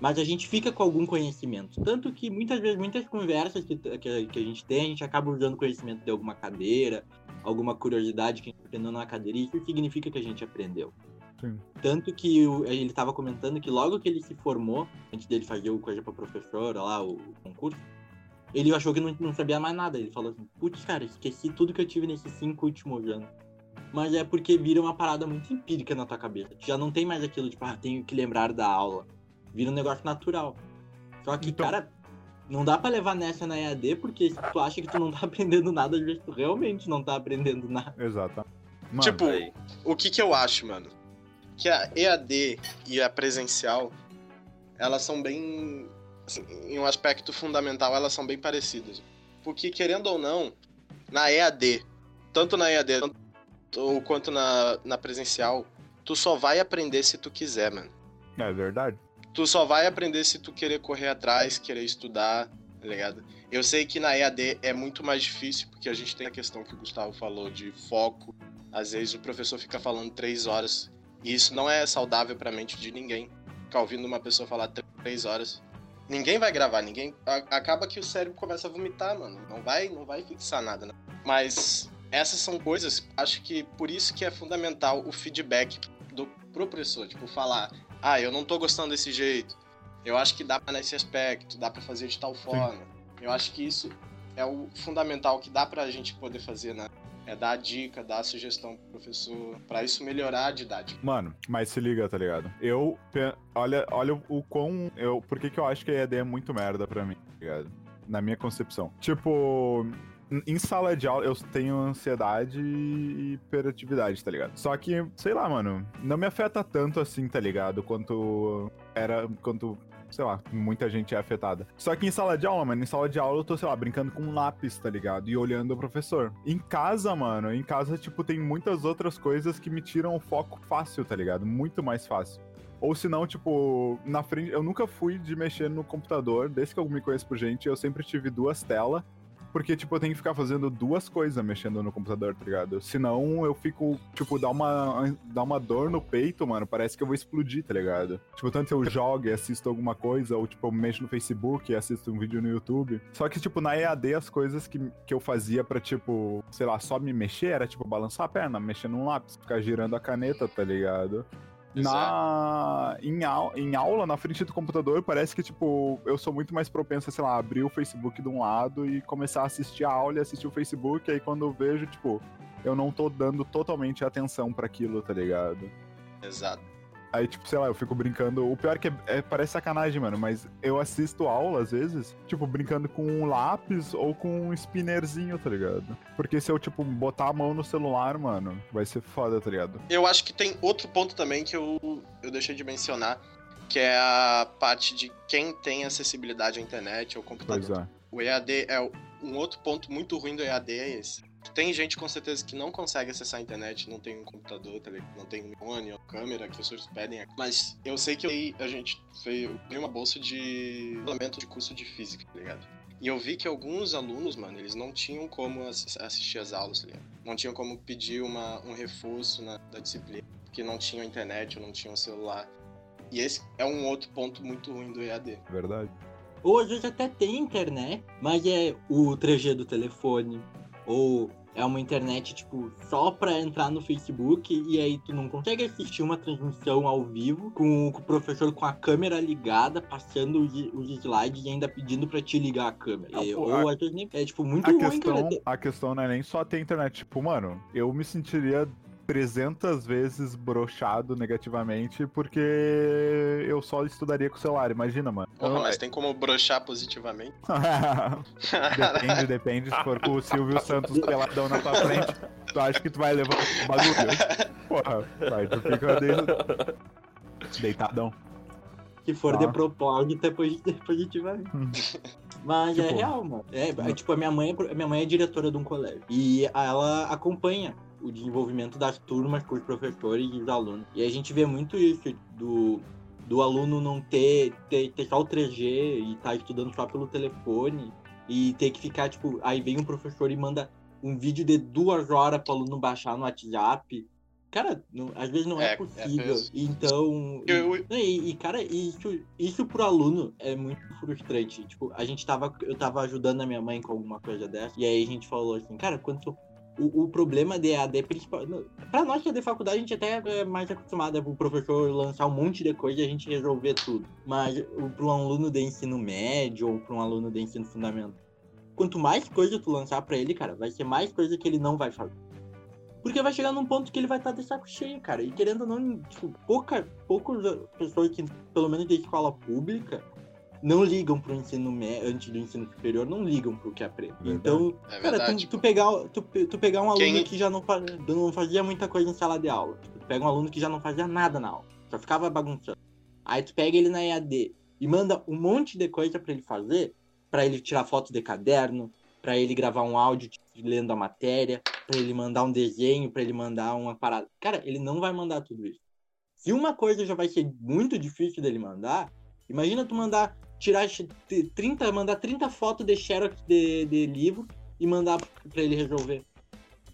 S1: Mas a gente fica com algum conhecimento. Tanto que muitas vezes, muitas conversas que, que, que a gente tem, a gente acaba usando conhecimento de alguma cadeira, alguma curiosidade que a gente aprendeu na cadeira, e isso significa que a gente aprendeu.
S2: Sim.
S1: Tanto que o- ele estava comentando que logo que ele se formou, antes dele fazer o coisa pra professora lá, o, o concurso, ele achou que não, não sabia mais nada. Ele falou assim, putz, cara, esqueci tudo que eu tive nesses cinco últimos anos. Mas é porque vira uma parada muito empírica na tua cabeça. Tu já não tem mais aquilo, tipo, ah, tenho que lembrar da aula. Vira um negócio natural. Só que,
S2: Então-
S1: cara, não dá pra levar nessa na EAD, porque se tu acha que tu não tá aprendendo nada, às vezes tu realmente não tá aprendendo nada.
S2: Exato. Mano,
S3: Tipo,
S4: Aí.
S3: o que que eu acho, mano? Que a EAD e a presencial, elas são bem. assim, em um aspecto fundamental, elas são bem parecidas. Porque, querendo ou não, na EAD, tanto na EAD tanto- ou quanto na, na presencial, tu só vai aprender se tu quiser, mano.
S2: é verdade.
S3: Tu só vai aprender se tu querer correr atrás, querer estudar, tá ligado? Eu sei que na EAD é muito mais difícil, porque a gente tem a questão que o Gustavo falou de foco. Às vezes o professor fica falando três horas, e isso não é saudável pra mente de ninguém. Ficar ouvindo uma pessoa falar tr- três horas. Ninguém vai gravar, ninguém. acaba que o cérebro começa a vomitar, mano. Não vai, não vai fixar nada, né? Mas essas são coisas, acho que por isso que é fundamental o feedback do pro professor, tipo, falar, ah, eu não tô gostando desse jeito. Eu acho que dá pra nesse aspecto, dá pra fazer de tal forma. Eu acho que isso é o fundamental que dá pra gente poder fazer, né? É dar a dica, dar a sugestão pro professor, pra isso melhorar a didática.
S2: Mano, mas se liga, tá ligado? Eu. Olha, olha o quão. Eu, por que, que eu acho que a EAD é muito merda pra mim, tá ligado? Na minha concepção. Tipo. Em- sala de aula eu tenho ansiedade e hiperatividade, tá ligado? Só que, sei lá, mano, não me afeta tanto assim, tá ligado? Quanto era. Quanto sei lá, muita gente é afetada. Só que em sala de aula, mano, em sala de aula eu tô, sei lá, brincando com um lápis, tá ligado? E olhando o professor. Em casa, mano, em casa, tipo, tem muitas outras coisas que me tiram o foco fácil, tá ligado? Muito mais fácil. Ou se não, tipo, na frente. Eu nunca fui de mexer no computador, desde que eu me conheço por gente, eu sempre tive duas telas. Porque, tipo, eu tenho que ficar fazendo duas coisas mexendo no computador, tá ligado? Senão eu fico, tipo, dá uma, dá uma dor no peito, mano. Parece que eu vou explodir, tá ligado? Tipo, tanto eu jogo e assisto alguma coisa, ou, tipo, eu mexo no Facebook e assisto um vídeo no YouTube. Só que, tipo, na EAD, as coisas que, que eu fazia pra, tipo, sei lá, só me mexer era, tipo, balançar a perna, mexer num lápis, ficar girando a caneta, tá ligado? Na em, au, em aula, na frente do computador, parece que, tipo, eu sou muito mais propenso a, sei lá, abrir o Facebook de um lado e começar a assistir a aula e assistir o Facebook, aí quando eu vejo, tipo, eu não tô dando totalmente atenção para aquilo, tá ligado?
S3: Exato.
S2: Aí, tipo, sei lá, eu fico brincando. O pior é que é, é, parece sacanagem, mano, mas eu assisto aula, às vezes, tipo, brincando com um lápis ou com um spinnerzinho, tá ligado? Porque se eu, tipo, botar a mão no celular, mano, vai ser foda, tá ligado?
S3: Eu acho que tem outro ponto também que eu, eu deixei de mencionar, que é a parte de quem tem acessibilidade à internet ou computador.
S2: Pois é.
S3: O EAD é um outro ponto muito ruim do EAD é esse. Tem gente com certeza que não consegue acessar a internet, não tem um computador, não tem um fone, câmera, que os professores pedem. Mas eu sei que a gente fez uma bolsa de regulamento de curso de física, tá ligado? E eu vi que alguns alunos, mano, eles não tinham como assistir as aulas, tá ligado? Não tinham como pedir uma, um reforço na, da disciplina, porque não tinham internet ou não tinham celular. E esse é um outro ponto muito ruim do EAD.
S2: Verdade.
S1: Ou às vezes até tem internet, mas é o 3G do telefone, ou é uma internet, tipo, só pra entrar no Facebook e aí tu não consegue assistir uma transmissão ao vivo com, o professor com a câmera ligada, passando os, slides e ainda pedindo pra te ligar a câmera. E-
S2: pô,
S1: ou
S2: a-
S1: às vezes nem- é, tipo, muito
S2: A
S1: ruim,
S2: questão,
S1: cara.
S2: a questão não é nem só ter internet. Tipo, mano, eu me sentiria 300 vezes brochado negativamente porque eu só estudaria com o celular, imagina, mano.
S3: Porra, mas tem como brochar positivamente?
S2: depende, depende. Se for com o Silvio Santos peladão na tua frente, tu acha que tu vai levar o bagulho? Porra, vai, tu fica de... deitadão.
S1: Se for
S2: Tá.
S1: de propósito, é posi- é positivamente.
S2: Hum.
S1: Mas é
S2: Tipo,
S1: real, mano. É, é, tipo, a minha mãe, é minha mãe é diretora de um colégio. E ela acompanha o desenvolvimento das turmas com os professores e os alunos. E a gente vê muito isso do, do aluno não ter, ter, ter só o 3G e tá estudando só pelo telefone. E ter que ficar, tipo, aí vem um professor e manda um vídeo de duas horas pro aluno baixar no WhatsApp. Cara, não- às vezes não é,
S3: É, é
S1: possível.
S3: mesmo.
S1: então.
S3: Eu-
S1: Não, E, e, cara, isso, isso pro aluno é muito frustrante. Tipo, a gente tava. Eu tava ajudando a minha mãe com alguma coisa dessa. E aí a gente falou assim, cara, quanto. O, o problema de AD principal. não, Pra nós que é de faculdade, a gente até é mais acostumado o professor lançar um monte de coisa e a gente resolver tudo. Mas o- um aluno de ensino médio ou pra um aluno de ensino fundamental, quanto mais coisa tu lançar pra ele, cara, vai ser mais coisa que ele não vai fazer. Porque vai chegar num ponto que ele vai estar de saco cheio, cara. E querendo ou não, tipo, pouca, poucas pessoas que, pelo menos de escola pública, não ligam pro ensino médio, antes do ensino superior, não ligam pro que aprende.
S2: Verdade.
S1: Então,
S3: É
S1: cara,
S3: verdade.
S1: tu, tu pegar, tu, tu pegar um aluno
S3: Quem-
S1: que já não, fa- não fazia muita coisa em sala de aula. Tu pega um aluno que já não fazia nada na aula, só ficava bagunçando. Aí tu pega ele na EAD e manda um monte de coisa pra ele fazer, pra ele tirar foto de caderno, pra ele gravar um áudio tipo, lendo a matéria, pra ele mandar um desenho, pra ele mandar uma parada. Cara, ele não vai mandar tudo isso. Se uma coisa já vai ser muito difícil dele mandar, imagina tu mandar tirar x- t- 30, mandar 30 fotos de xerox de, de livro e mandar pra ele resolver.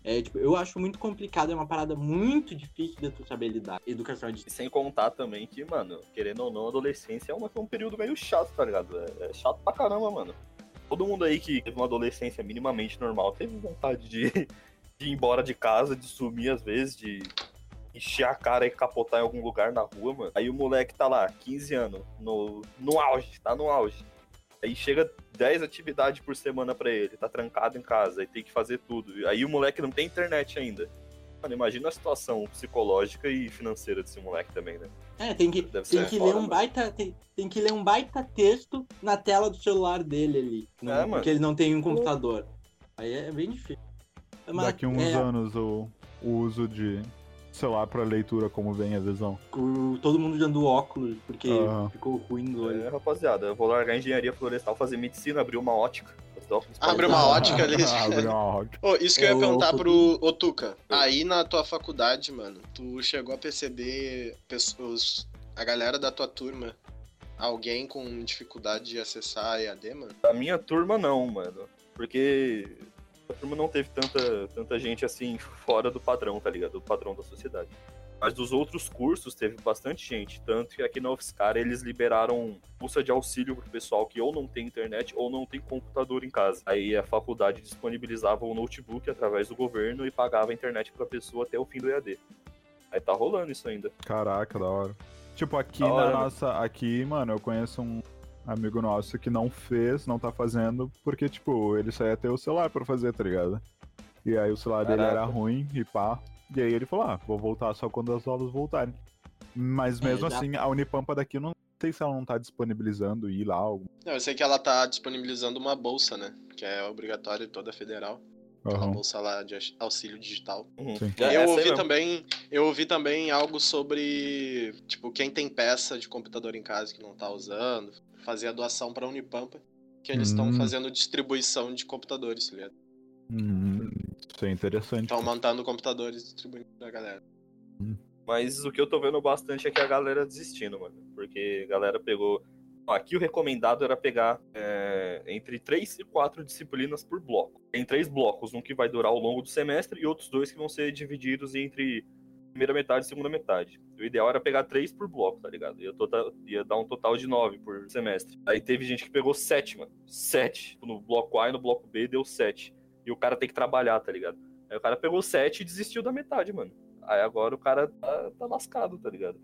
S1: É, tipo, eu acho muito complicado, é uma parada muito difícil de tu saber lidar. Educação
S4: E
S1: distância.
S4: sem contar também que, mano, querendo ou não, adolescência é um, um período meio chato, tá ligado? É, é chato pra caramba, mano. Todo mundo aí que teve uma adolescência minimamente normal teve vontade de, de ir embora de casa, de sumir às vezes, de encher a cara e capotar em algum lugar na rua, mano. Aí o moleque tá lá, 15 anos, no, no auge, tá no auge. Aí chega 10 atividades por semana pra ele, tá trancado em casa, aí tem que fazer tudo. Aí o moleque não tem internet ainda. Mano, imagina a situação psicológica e financeira desse moleque também, né?
S1: É, tem que,
S4: Deve
S1: tem que
S4: foda,
S1: ler um
S4: mano.
S1: baita. Tem, tem que ler um baita texto na tela do celular dele ali. Não,
S4: É, mano.
S1: porque ele não tem um computador. Aí é bem difícil. Mas,
S2: Daqui uns
S1: é,
S2: anos o, o uso de celular pra leitura, como vem a visão.
S1: todo mundo usando óculos, porque
S2: Aham.
S1: ficou ruim do olho.
S4: É, rapaziada, eu vou largar engenharia florestal, fazer medicina, abrir uma ótica. óculos
S3: Abre uma ótica ali.
S2: Abre uma ótica.
S3: Ô, isso que eu
S1: É
S3: ia perguntar
S1: louco.
S3: pro Otuca. Aí na tua faculdade, mano, tu chegou a perceber pessoas, a galera da tua turma, alguém com dificuldade de acessar a EAD, mano?
S4: Da minha turma, não, mano. Porque a turma não teve tanta, tanta gente assim fora do padrão, tá ligado? Do padrão da sociedade. Mas dos outros cursos teve bastante gente, tanto que aqui na UFSCar eles liberaram bolsa de auxílio pro pessoal que ou não tem internet ou não tem computador em casa. Aí a faculdade disponibilizava o notebook através do governo e pagava a internet pra pessoa até o fim do EAD. Aí tá rolando isso ainda.
S2: Caraca, da hora. Tipo, aqui
S4: Da hora,
S2: na
S4: né?
S2: nossa. Aqui, mano, eu conheço um amigo nosso que não fez, não tá fazendo, porque, tipo, ele só ia ter o celular pra fazer, tá ligado? E aí o celular dele era
S4: Caraca.
S2: ruim e pá. E aí ele falou, ah, vou voltar só quando as aulas voltarem. Mas mesmo
S1: É,
S2: assim, a Unipampa daqui não sei se ela não tá disponibilizando ir lá. Algum...
S3: Não, eu sei que ela tá disponibilizando uma bolsa, né? Que é obrigatória toda federal. Aquela
S2: Aham.
S3: bolsa lá de aux- auxílio digital.
S4: Uhum. É,
S3: eu ouvi também, eu ouvi também algo sobre, tipo, quem tem peça de computador em casa que não tá usando, fazer a doação pra Unipampa, que eles estão
S2: Hum.
S3: fazendo distribuição de computadores, tá ligado?
S2: Hum, isso é interessante.
S3: Estão montando computadores e distribuindo pra galera.
S4: Mas o que eu tô vendo bastante é que a galera desistindo, mano. Porque a galera pegou. Aqui o recomendado era pegar é, entre três e quatro disciplinas por bloco. Tem três blocos, um que vai durar ao longo do semestre e outros dois que vão ser divididos entre primeira metade e segunda metade. O ideal era pegar três por bloco, tá ligado? Ia, tota- ia dar um total de nove por semestre. Aí teve gente que pegou sete, mano. Sete. No bloco A e no bloco B deu sete. E o cara tem que trabalhar, tá ligado? Aí o cara pegou sete e desistiu da metade, mano. Aí agora o cara tá, tá lascado, tá ligado?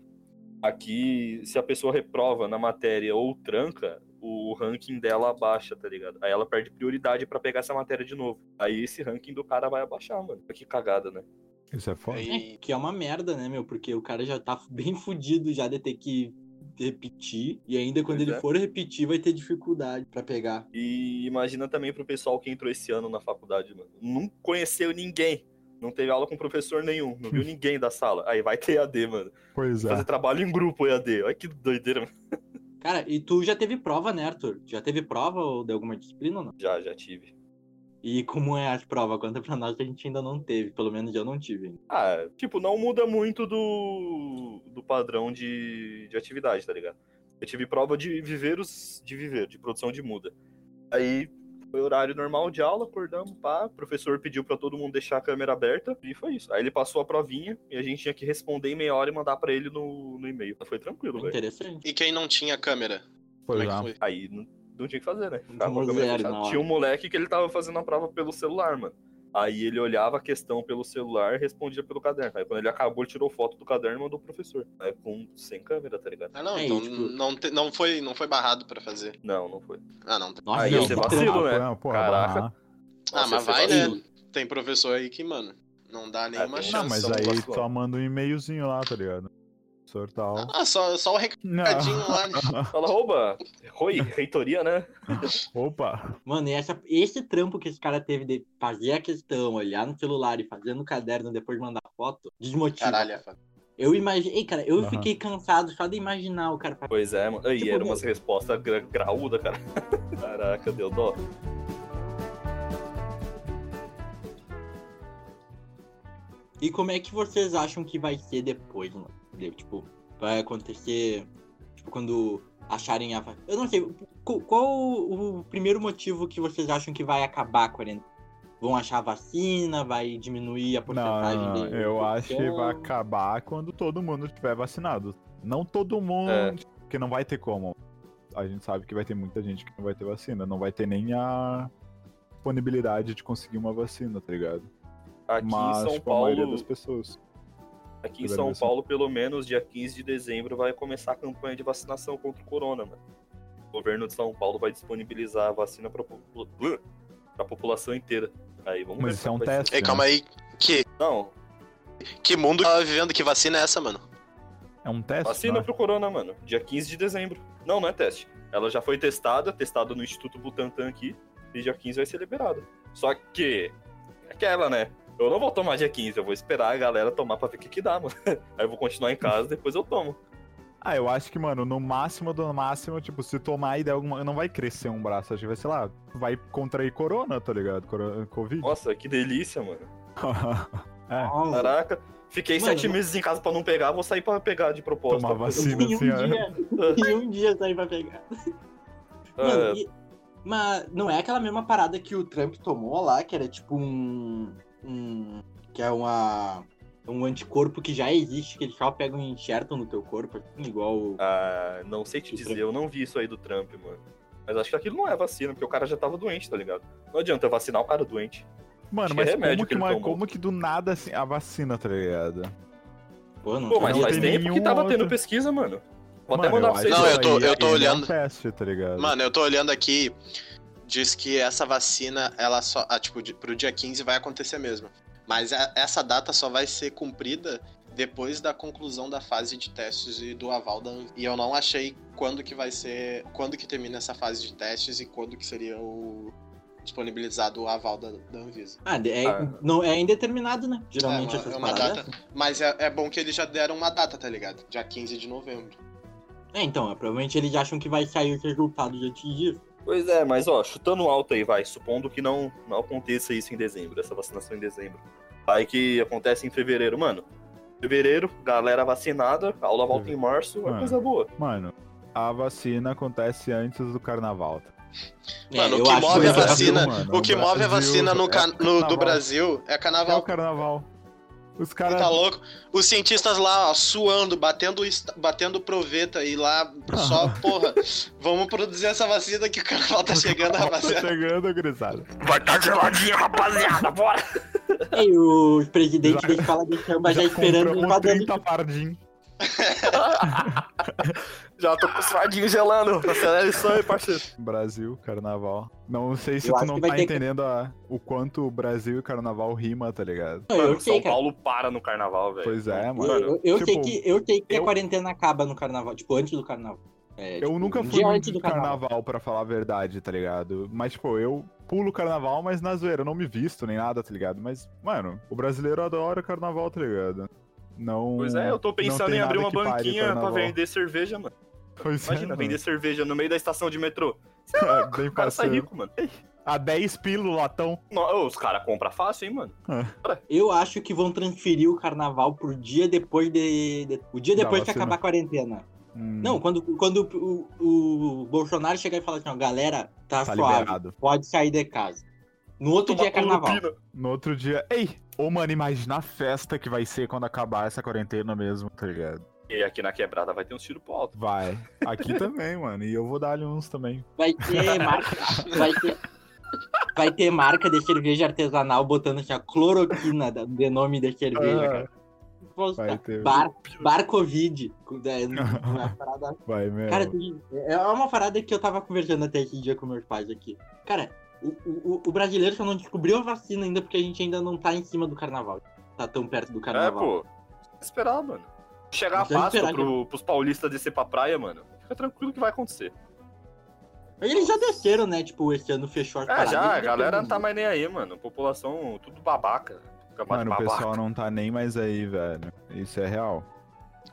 S4: Aqui, se a pessoa reprova na matéria ou tranca, o ranking dela abaixa, tá ligado? Aí ela perde prioridade pra pegar essa matéria de novo. Aí esse ranking do cara vai abaixar, mano. Que cagada, né?
S2: Isso é foda.
S1: É, que é uma merda, né, meu? Porque o cara já tá bem fudido já de ter que repetir. E ainda quando
S4: Pois
S1: ele
S4: é.
S1: for repetir, vai ter dificuldade pra pegar.
S4: E imagina também pro pessoal que entrou esse ano na faculdade, mano. Não conheceu ninguém. Não teve aula com professor nenhum. Não viu ninguém da sala. Aí vai ter EAD, mano.
S2: Pois é.
S4: Fazer trabalho em grupo EAD. Olha que doideira, mano.
S1: Cara, e tu já teve prova, né, Arthur? Já teve prova ou de alguma disciplina ou não?
S4: Já, já tive.
S1: E como é a prova? Conta pra nós que a gente ainda não teve. Pelo menos eu não tive. ainda.
S4: Ah, tipo, não muda muito do, do padrão de, de atividade, tá ligado? Eu tive prova de viveiros de viver, de produção de muda. Aí foi horário normal de aula, acordamos, pá. O professor pediu pra todo mundo deixar a câmera aberta e foi isso. Aí ele passou a provinha e a gente tinha que responder em meia hora e mandar pra ele no, no e-mail. Foi tranquilo, velho.
S1: Interessante.
S3: E quem não tinha câmera?
S2: Pois
S3: Como é
S2: é.
S3: que foi?
S4: Aí não, não tinha o que fazer, né? Tinha um moleque que ele tava fazendo a prova pelo celular, mano. Aí ele olhava a questão pelo celular e respondia pelo caderno. Aí quando ele acabou, ele tirou foto do caderno e mandou pro professor. Aí com sem câmera, tá ligado?
S3: Ah, não,
S1: É,
S3: então
S1: tipo-
S3: não, te- não, foi, não foi barrado pra fazer.
S4: Não, não foi.
S3: Ah, não.
S1: Nossa,
S4: Aí
S1: não,
S4: ia ser
S1: que
S4: vacilo, né?
S2: Porra, porra,
S4: Caraca.
S3: Ah, mas vai,
S1: vacilo.
S3: né? Tem professor aí que, mano, não dá nenhuma
S4: tem.
S3: chance.
S2: Não, mas aí só manda um e-mailzinho lá, tá ligado? Professor tal.
S3: Ah, só, só o recadinho lá?
S4: Fala, rouba! Roi, reitoria, né?
S2: Opa!
S1: Mano, e essa, esse trampo que esse cara teve de fazer a questão, olhar no celular e fazer no caderno depois mandar foto, desmotiva.
S3: Caralho, é.
S1: Eu imaginei, cara, eu
S2: Aham.
S1: fiquei cansado só de imaginar o cara.
S4: Pois é, mano. Aí
S1: Tipo,
S4: era umas respostas gra graúda, cara. Caraca, deu dó.
S1: E como é que vocês acham que vai ser depois, mano? Entendeu? Tipo, vai acontecer. Tipo, quando acharem a. Eu não sei. qu- Qual o primeiro motivo que vocês acham que vai acabar a quarentena? Vão achar a vacina? Vai diminuir a porcentagem
S2: não, não. eu acho que vai acabar quando todo mundo estiver vacinado. Não todo mundo,
S4: É.
S2: porque não vai ter como. A gente sabe que vai ter muita gente que não vai ter vacina. Não vai ter nem a disponibilidade de conseguir uma vacina, tá ligado?
S4: Aqui
S2: Mas,
S4: em São
S2: tipo, a maioria
S4: Paulo.
S2: das pessoas.
S4: Aqui em São. Paulo, pelo menos dia 15 de dezembro, vai começar a campanha de vacinação contra o corona, mano. O governo de São Paulo vai disponibilizar a vacina pra, popula... pra população inteira. Aí vamos
S2: Mas
S4: ver
S2: isso é um teste.
S3: Ei, calma aí. Que,
S4: Não,
S3: que mundo tá vivendo? Que vacina é essa, mano?
S2: É um teste?
S4: vacina
S2: né?
S4: pro corona, mano. Dia 15 de dezembro. Não, não é teste. Ela já foi testada, testada no Instituto Butantan aqui, e dia 15 vai ser liberada. Só que, é aquela, né? Eu não vou tomar dia 15, eu vou esperar a galera tomar pra ver o que que dá, mano. Aí eu vou continuar em casa, depois eu tomo.
S2: Ah, eu acho que, mano, no máximo do máximo, tipo, se tomar e der alguma. Não vai crescer um braço, acho que vai, sei lá, vai contrair corona, tá ligado? Coro- Covid.
S4: Nossa, que delícia, mano.
S2: é,
S4: Caraca, fiquei
S1: Mano,
S4: sete meses em casa pra não pegar, vou sair pra pegar de propósito.
S2: Tomar vacina.
S1: em um
S2: assim, ó.
S1: dia. em um dia sair pra pegar.
S4: Ah,
S1: Mano, e, Mas não é aquela mesma parada que o Trump tomou lá, que era tipo um. Um que é uma. Um anticorpo que já existe, que eles só pegam e enxertam no teu corpo, assim, igual.
S4: Ah, não sei te dizer,
S1: Trump.
S4: eu não vi isso aí do Trump, mano. Mas acho que aquilo não é vacina, porque o cara já tava doente, tá ligado? Não adianta vacinar o cara doente.
S2: Mano,
S4: Acho é
S2: mas como
S4: que
S2: como que do nada assim, a vacina, tá ligado?
S1: Pô, não
S4: Pô, mas faz
S2: tem
S4: tempo que tava
S2: outro.
S4: tendo pesquisa, mano. Vou até
S2: Mano,
S4: mandar
S2: eu
S4: pra vocês.
S3: Não,
S2: que
S3: eu tô- eu tô olhando-
S2: É um teste, tá ligado?
S3: Mano, eu tô olhando aqui, diz que essa vacina, ela só, ah, tipo, de- pro dia 15 vai acontecer mesmo. Mas a- essa data só vai ser cumprida depois da conclusão da fase de testes e do aval da Anvisa. E eu não achei quando que vai ser, quando que termina essa fase de testes e quando que seria o disponibilizado o aval da, da Anvisa.
S1: Ah, é,
S4: Ah.
S1: não, é indeterminado, né? Geralmente
S3: É uma-
S1: essas
S3: é uma data. Mas é, é bom que eles já deram uma data, tá ligado? Dia 15 de novembro.
S1: É, então, é, provavelmente eles acham que vai sair os resultados antes disso.
S4: Pois é, mas ó, chutando alto aí, vai, supondo que não, não aconteça isso em dezembro, essa vacinação em dezembro. Aí que acontece em fevereiro, mano. Fevereiro, galera vacinada, a aula volta em março, é
S2: Mano.
S4: coisa boa.
S2: Mano, a vacina acontece antes do carnaval. tá?
S3: Mano,
S1: É,
S3: o que move a
S1: assim,
S3: vacina,
S2: mano,
S3: o que
S2: o
S3: move a
S2: Brasil
S3: vacina no,
S2: é
S3: no- do
S2: carnaval.
S3: Brasil é
S2: É
S3: carnaval.
S2: o carnaval. Os caras.
S3: Tá louco? Os cientistas lá, ó, suando, batendo, batendo proveta e lá só, porra, vamos produzir essa vacina que o carnaval tá chegando,
S2: Tá
S3: rapaziada.
S2: chegando, gurizada.
S4: Vai tá geladinha, rapaziada, bora!
S1: E os presidentes
S2: Já-
S1: da escola de samba já, esperando
S2: compramos
S1: invadando.
S2: 30 fardim.
S4: Já tô com os fardinhos gelando, acelera isso aí, parceiro.
S2: Brasil, carnaval. Não sei se
S1: Eu
S2: tu não tá
S1: ter que-
S2: entendendo a- o quanto o Brasil e carnaval rima, tá ligado?
S1: Não,
S4: Mano,
S1: eu sei,
S4: São
S1: cara.
S4: Paulo para no carnaval, velho.
S2: Pois é,
S1: Eu,
S2: mano.
S1: eu, eu
S2: tipo,
S1: que, eu sei que a
S2: eu-
S1: quarentena acaba no carnaval, tipo, antes do carnaval. É,
S2: Eu
S1: tipo,
S2: nunca fui
S1: antes do carnaval.
S2: carnaval, pra falar a verdade, tá ligado? Mas, tipo, eu pulo carnaval, mas na zoeira, eu não me visto nem nada, tá ligado? Mas, mano, o brasileiro adora carnaval, tá ligado? Não.
S4: Pois é, eu tô pensando em abrir uma banquinha pra vender cerveja, mano.
S2: Pois
S4: Imagina,
S2: é,
S4: vender cerveja no meio da estação de metrô.
S2: mano. Bem
S4: O cara sai rico, mano.
S2: A 10 pilo latão.
S4: Os caras compram fácil, hein, mano.
S1: Eu acho que vão transferir o carnaval pro dia depois de. de- o dia depois que
S2: vacina.
S1: acabar a quarentena.
S2: Hum,
S1: Não, quando, quando o, o Bolsonaro chegar e falar assim, ó, galera, tá,
S2: tá
S1: suave,
S2: liberado.
S1: pode sair de casa. No outro dia é carnaval.
S4: cloroquina.
S2: No outro dia. Ei! Ô, mano, imagina a festa que vai ser quando acabar essa quarentena mesmo, tá ligado?
S4: E aqui na quebrada vai ter uns tiros pro alto.
S2: Vai. Aqui também, mano. E eu vou dar ali uns também.
S1: Vai ter marca. vai ter. Vai ter marca de cerveja artesanal botando assim, a cloroquina da- de nome de cerveja,
S2: Ah,
S1: cara. Poxa,
S2: vai ter.
S1: Bar, bar Covid. É, uma parada
S2: Vai mesmo.
S1: Cara, é uma parada que eu tava conversando até esse dia com meus pais aqui. Cara, o, o, o brasileiro só não descobriu a vacina ainda porque a gente ainda não tá em cima do carnaval. Tá tão perto do
S4: É,
S1: carnaval.
S4: pô. Esperar, mano. Chegar
S1: que
S4: fácil
S1: esperar,
S4: pro, pros paulistas descer pra praia, mano. Fica tranquilo que vai acontecer.
S1: Eles já desceram, né? Tipo, esse ano fechou as
S4: É,
S1: paradas,
S4: já, a galera não tá mais nem aí, mano. População tudo babaca.
S2: Mano, o
S4: babaca.
S2: pessoal não tá nem mais aí, velho. Isso é real.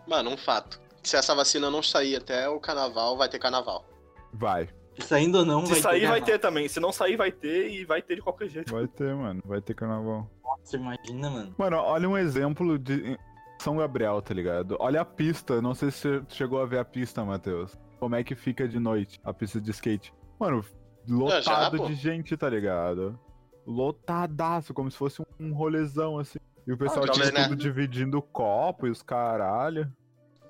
S3: Mano, um fato. Se essa vacina não sair até o carnaval, vai ter carnaval.
S2: Vai.
S1: Saindo ou não,
S4: Se
S1: vai
S4: sair,
S1: ter
S4: vai
S1: carnaval.
S4: ter também. Se não sair, vai ter e vai ter de qualquer jeito.
S2: Vai ter, mano. Vai ter carnaval.
S1: Você imagina, mano.
S2: Mano, olha um exemplo de São Gabriel, tá ligado? Olha a pista. Não sei se você chegou a ver a pista, Matheus. Como é que fica de noite a pista de skate? Mano, lotado
S3: pô.
S2: de gente, tá ligado? Lotadaço, como se fosse um rolezão assim. E o pessoal
S3: Ah,
S2: tinha
S3: talvez, né?
S2: tudo dividindo copo e os caralho.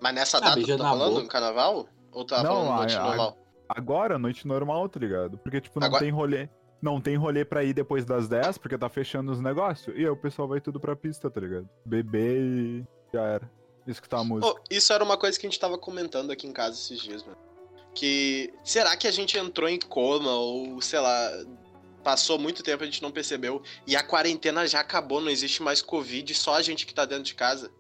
S3: Mas nessa
S1: Ah,
S3: data tu tá falando
S1: boca.
S3: do carnaval? Ou tá
S2: Não,
S3: falando
S2: a-
S3: normal?
S2: Agora, noite normal, tá ligado? Porque, tipo, não
S3: Agora-
S2: tem rolê. Não tem rolê pra ir depois das 10, porque tá fechando os negócios. E aí o pessoal vai tudo pra pista, tá ligado? Beber e já era. Escutar a música.
S3: Ô, isso era uma coisa que a gente tava comentando aqui em casa esses dias, mano. Que será que a gente entrou em coma ou, sei lá, passou muito tempo a gente não percebeu e a quarentena já acabou, não existe mais covid, só a gente que tá dentro de casa?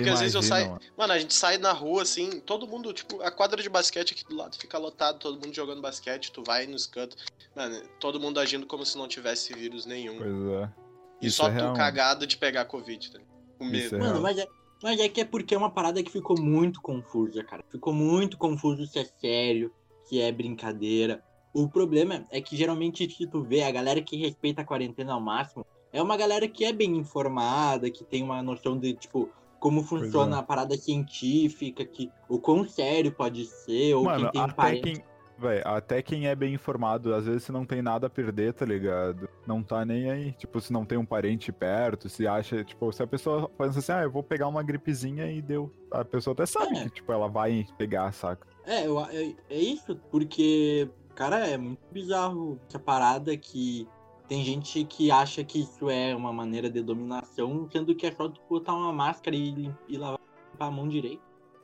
S3: Porque às vezes eu
S2: Imagina,
S3: saio,
S2: mano.
S3: mano, a gente sai na rua assim, todo mundo, tipo, a quadra de basquete aqui do lado fica lotado, todo mundo jogando basquete, tu vai nos cantos, mano, todo mundo agindo como se não tivesse vírus nenhum.
S2: Pois é.
S3: e
S2: isso
S3: só
S2: é
S3: tu
S2: real,
S3: cagado de pegar covid, tá? Com
S2: Isso
S3: medo.
S2: é
S1: Mano, mas é, mas é que é porque é uma parada que ficou muito confusa, cara. Ficou muito confuso se é sério, se é brincadeira. O problema é que geralmente, se tu vê, a galera que respeita a quarentena ao máximo é uma galera que é bem informada, que tem uma noção de, tipo, como funciona
S2: é.
S1: a parada científica, que o quão sério pode ser, ou
S2: Mano,
S1: quem tem
S2: até
S1: parente.
S2: Véi, até quem é bem informado, às vezes se não tem nada a perder, tá ligado? Não tá nem aí. Tipo, se não tem um parente perto, se acha, tipo, se a pessoa pensa assim, ah, eu vou pegar uma gripezinha e deu. A pessoa até sabe
S1: É.
S2: que, tipo, ela vai pegar, saca?
S1: É, eu, é, é isso, porque, cara, é muito bizarro essa parada que tem gente que acha que isso é uma maneira de dominação, sendo que é só tu botar uma máscara e, e lavar a mão direito.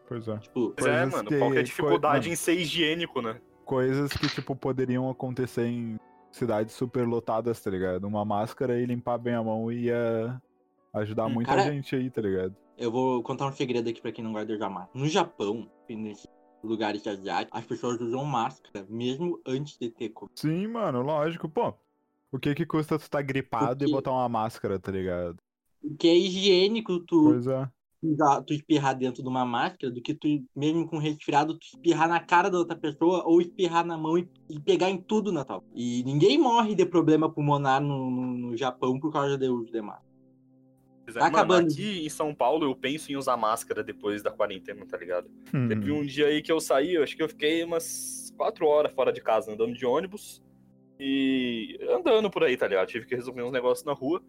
S2: Pois é.
S1: Tipo,
S4: Pois é, mano,
S2: que-
S4: qual que é a dificuldade em ser higiênico, né?
S2: Coisas que, tipo, poderiam acontecer em cidades super lotadas, tá ligado? Uma máscara e limpar bem a mão ia ajudar
S1: Hum,
S2: muita
S1: cara-
S2: gente aí, tá ligado?
S1: eu vou contar um segredo aqui pra quem não gosta de usar máscara. No Japão, e nesses lugares asiáticos, as pessoas usam máscara, mesmo antes de ter Covid.
S2: Sim, mano, lógico. Pô, o que que custa tu tá gripado e botar uma máscara, tá ligado?
S1: Porque é higiênico tu
S2: Pois é.
S1: tu espirrar dentro de uma máscara do que tu, mesmo com resfriado, tu espirrar na cara da outra pessoa ou espirrar na mão e, e pegar em tudo na tal. E ninguém morre de problema pulmonar no, no, no Japão por causa do uso de máscara.
S4: É,
S1: Tá
S4: mano,
S1: acabando.
S4: aqui em São Paulo eu penso em usar máscara depois da quarentena, tá ligado?
S2: Hum.
S4: Teve um dia aí que eu saí, eu acho que eu fiquei umas quatro horas fora de casa, andando de ônibus e andando por aí, tá ligado? Tive que resolver uns negócios na rua.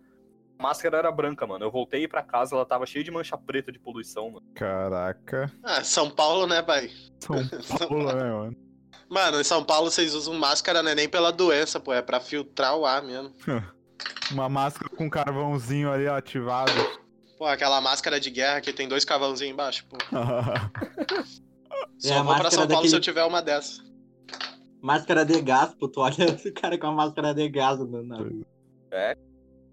S4: A máscara era branca, mano. Eu voltei pra casa, ela tava cheia de mancha preta de poluição, mano.
S2: Caraca.
S3: Ah, São Paulo, né, pai?
S2: São Paulo, né, mano?
S3: Mano, em São Paulo vocês usam máscara, né? Nem pela doença, pô. É pra filtrar o ar mesmo.
S2: Uma máscara com carvãozinho ali ativado.
S3: Pô, aquela máscara de guerra que tem dois cavãozinhos embaixo, pô. Só
S1: É,
S3: vou pra São Paulo
S1: daquele-
S3: se eu tiver uma dessa.
S1: Máscara de gás, pô, tu olha esse cara com a máscara de gás andando na rua.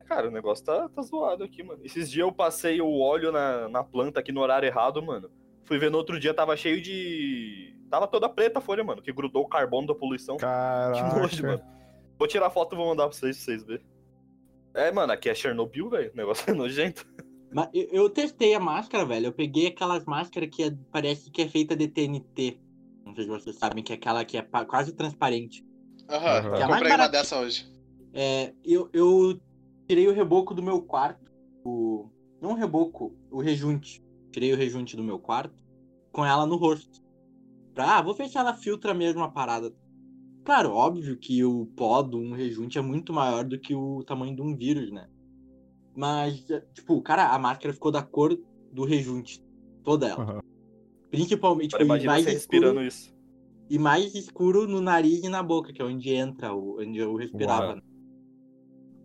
S4: Cara, o negócio tá, tá zoado aqui, mano. Esses dias eu passei o óleo na, na planta aqui no horário errado, mano. Fui ver no outro dia, tava cheio de. Tava toda preta a folha, mano, que grudou o carbono da poluição. Que nojo, mano.
S2: Caraca.
S4: Vou tirar foto e vou mandar pra vocês, pra vocês verem. É, mano, aqui é Chernobyl, velho. O negócio é nojento.
S1: Mas eu, eu testei a máscara, velho. Eu peguei aquelas máscaras que é- parece que é feita de TNT. Não sei se vocês sabem, que é aquela que é quase transparente.
S3: Aham,
S1: Que é a mais
S3: comprei uma
S1: baratinha.
S3: dessa hoje.
S1: É, eu, eu tirei o reboco do meu quarto. O, não o reboco, o rejunte. Tirei o rejunte do meu quarto com ela no rosto. Pra, ah, vou ver se ela filtra mesmo a parada. Claro, óbvio que o pó de um rejunte é muito maior do que o tamanho de um vírus, né? Mas, tipo, cara, a máscara ficou da cor do rejunte. Toda ela.
S2: Aham.
S1: Principalmente, tipo, e mais escuro,
S4: isso.
S1: e mais escuro no nariz e na boca, que é onde entra, o, onde eu respirava.
S4: Uau.
S1: né?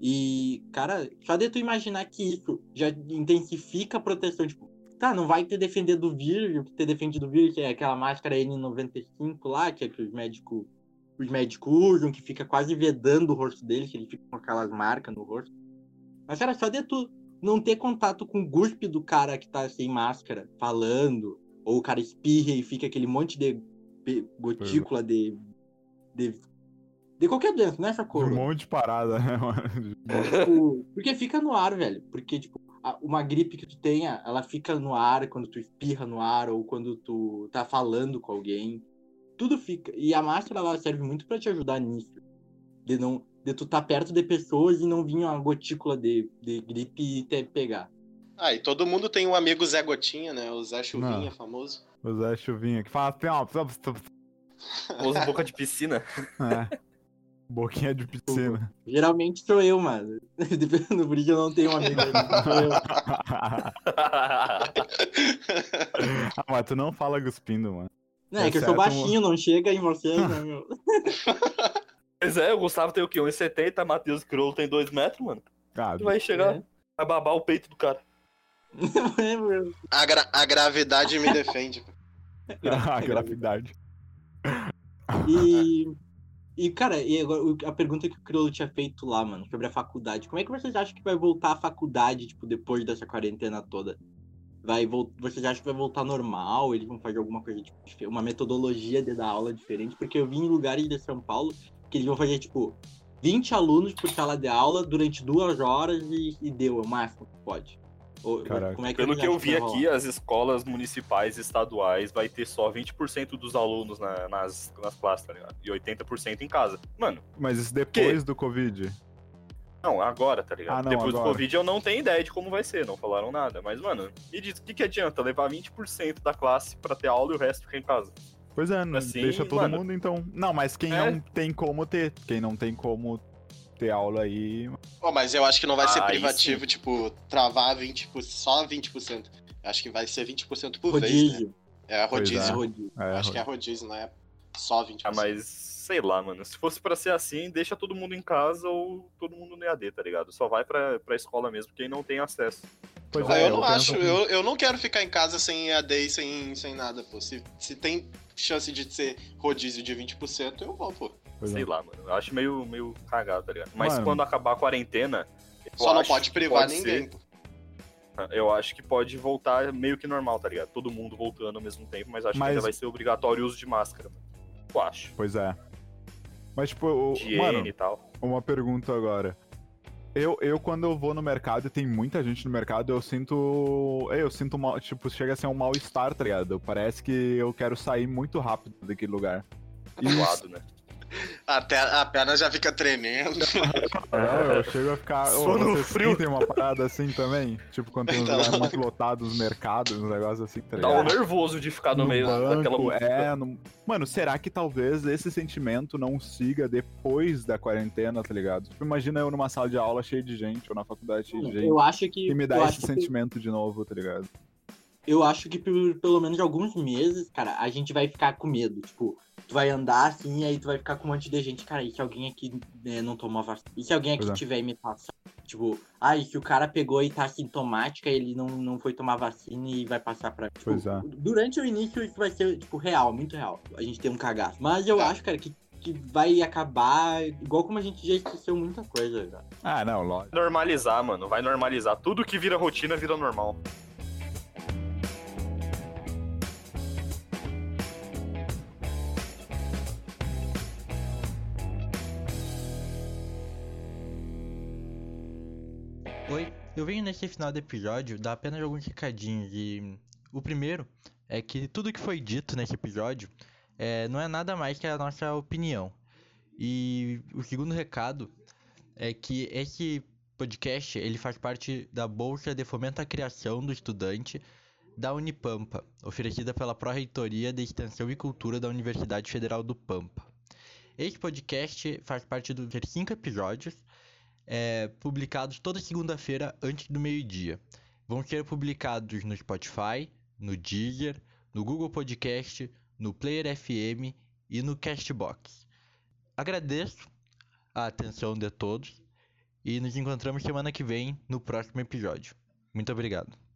S1: E, cara, só de tu imaginar que isso já intensifica a proteção, tipo, tá, não vai te defender do vírus, o que te defende do vírus que é aquela máscara N95 lá, que é que os médicos os médicos usam, que fica quase vedando o rosto deles, que ele fica com aquelas marcas no rosto. Mas, cara, só de tu não ter contato com o guspe do cara que tá sem máscara, falando, ou o cara espirra e fica aquele monte de gotícula de, de. de qualquer doença, é
S2: De
S1: cor.
S2: um monte de parada, né?
S1: Tipo, porque fica no ar, velho. Porque, tipo, uma gripe que tu tenha, ela fica no ar quando tu espirra no ar ou quando tu tá falando com alguém. Tudo fica. E a máscara, ela serve muito pra te ajudar nisso. De não. De tu tá perto de pessoas e não vir uma gotícula de, de gripe e te pegar.
S3: Ah, e todo mundo tem um amigo Zé Gotinha, né? O Zé Chuvinha,
S2: Não.
S3: famoso.
S2: O Zé Chuvinha que fala assim, ó.
S4: Usa boca de piscina.
S2: É. Boquinha de piscina.
S1: Geralmente sou eu, mano. Dependendo por isso eu não tenho um amigo. Sou eu.
S2: ah, mas tu não fala cuspindo, mano.
S1: Não, é que eu sou
S2: Exceto um-
S1: baixinho, não chega em vocês, né, meu?
S4: Pois é, o Gustavo tem o quê? 1,70, Matheus Criolo tem 2 metros, mano.
S2: Ah,
S4: Ele vai chegar,
S1: É.
S4: vai babar o peito do cara.
S3: A, gra- a gravidade me defende.
S2: a gravidade.
S1: E, e cara, e agora, a pergunta que o Criolo tinha feito lá, mano, sobre a faculdade. Como é que vocês acham que vai voltar a faculdade, tipo, depois dessa quarentena toda? Vai Vocês acham que vai voltar normal? Eles vão fazer alguma coisa, tipo, uma metodologia de dar aula diferente? Porque eu vi em lugares de São Paulo que eles vão fazer, tipo, 20 alunos por sala de aula durante duas horas e, e deu, é o máximo que pode.
S2: Caraca.
S1: como é que
S4: Pelo que eu vi aqui, as escolas municipais e estaduais vai ter só 20% dos alunos na- nas, nas classes, tá ligado? E 80% em casa. Mano,
S2: Mas isso depois do Covid.
S4: não, agora, tá ligado?
S2: Ah, não,
S4: Depois do
S2: agora.
S4: Covid eu não tenho ideia de como vai ser, não falaram nada. Mas, mano, me diz, o que, que adianta levar 20% da classe pra ter aula e o resto ficar em casa?
S2: Pois é, não
S4: Assim,
S2: deixa todo
S4: mano,
S2: mundo então. Não, mas quem
S4: É.
S2: não tem como ter, quem não tem como ter aula aí.
S3: Pô, mas eu acho que não vai ser
S4: Aí
S3: privativo, tipo, travar 20%, só 20%. Eu acho que vai ser 20% por vez, né?
S1: Rodízio.
S3: É
S2: Pois
S3: rodízio.
S1: É rodízio.
S2: É,
S3: Acho que é rodízio, não é só 20%.
S4: Ah, mas sei lá, mano. Se fosse pra ser assim, deixa todo mundo em casa ou todo mundo no EAD, tá ligado? Só vai pra, pra escola mesmo quem não tem acesso.
S2: Pois
S3: Ah,
S2: é,
S3: eu não
S2: penso
S3: acho, eu, eu não quero ficar em casa sem EAD e sem, sem nada, pô. Se, se tem chance de ser rodízio de 20%, eu vou, pô.
S2: Pois
S4: sei
S2: é.
S4: lá, mano. Eu acho meio, meio cagado, tá ligado? Mas
S2: Mano.
S4: quando acabar a quarentena. eu
S3: Só não pode privar
S4: pode
S3: ninguém,
S4: ser-
S3: pô.
S4: eu acho que pode voltar meio que normal, tá ligado? Todo mundo voltando ao mesmo tempo, mas acho
S2: Mas-
S4: que ainda vai ser obrigatório o uso de máscara. Eu acho.
S2: Pois é. Mas, tipo, o- mano,
S4: e tal.
S2: uma pergunta agora. Eu, eu, quando eu vou no mercado e tem muita gente no mercado, eu sinto. Eu sinto mal. Tipo, chega a ser um mal-estar, tá ligado? Parece que eu quero sair muito rápido daquele lugar.
S4: Zoado, né?
S3: Até a perna já fica tremendo.
S2: Não, eu chego a ficar.
S4: Sono
S2: vocês
S4: frio.
S2: sentem uma parada assim também? Tipo, quando tem uns
S3: Tá
S2: lugares muito lotados, os mercados, uns negócios assim, tá
S4: Dá um nervoso de ficar no, meio
S2: banco,
S4: daquela multidão.
S2: é, no- Mano, será que talvez esse sentimento não siga depois da quarentena, tá ligado? Tipo, imagina eu numa sala de aula cheia de gente, ou na faculdade cheia de gente,
S1: Eu acho que.
S2: e me dá esse
S1: acho que-
S2: sentimento de novo, tá ligado?
S1: Eu acho que por pelo menos alguns meses, cara, a gente vai ficar com medo. Tipo, tu vai andar assim e aí tu vai ficar com um monte de gente. Cara, e se alguém aqui né, não tomou a vacina? E se alguém aqui
S2: é.
S1: tiver e me passar? Tipo, ah, e se o cara pegou e tá sintomática, ele não, não foi tomar vacina e vai passar pra. Tipo,
S2: Pois é.
S1: Durante o início isso vai ser, tipo, real, muito real. A gente tem um cagaço. Mas eu acho, cara, que, que vai acabar igual como a gente já esqueceu muita coisa, já.
S2: Ah, não, lógico.
S4: Normalizar, mano. Vai normalizar. Tudo que vira rotina vira normal.
S5: Eu venho nesse final do episódio dar apenas alguns recadinhos e o primeiro é que tudo que foi dito nesse episódio é, não é nada mais que a nossa opinião. E o segundo recado é que esse podcast ele faz parte da Bolsa de Fomento à Criação do Estudante da Unipampa, oferecida pela Pró-Reitoria de Extensão e Cultura da Universidade Federal do Pampa. Esse podcast faz parte dos cinco episódios é, publicados toda segunda-feira antes do meio-dia. Vão ser publicados no Spotify, no Deezer, no Google Podcast, no Player FM e no Castbox. Agradeço a atenção de todos e nos encontramos semana que vem no próximo episódio. Muito obrigado.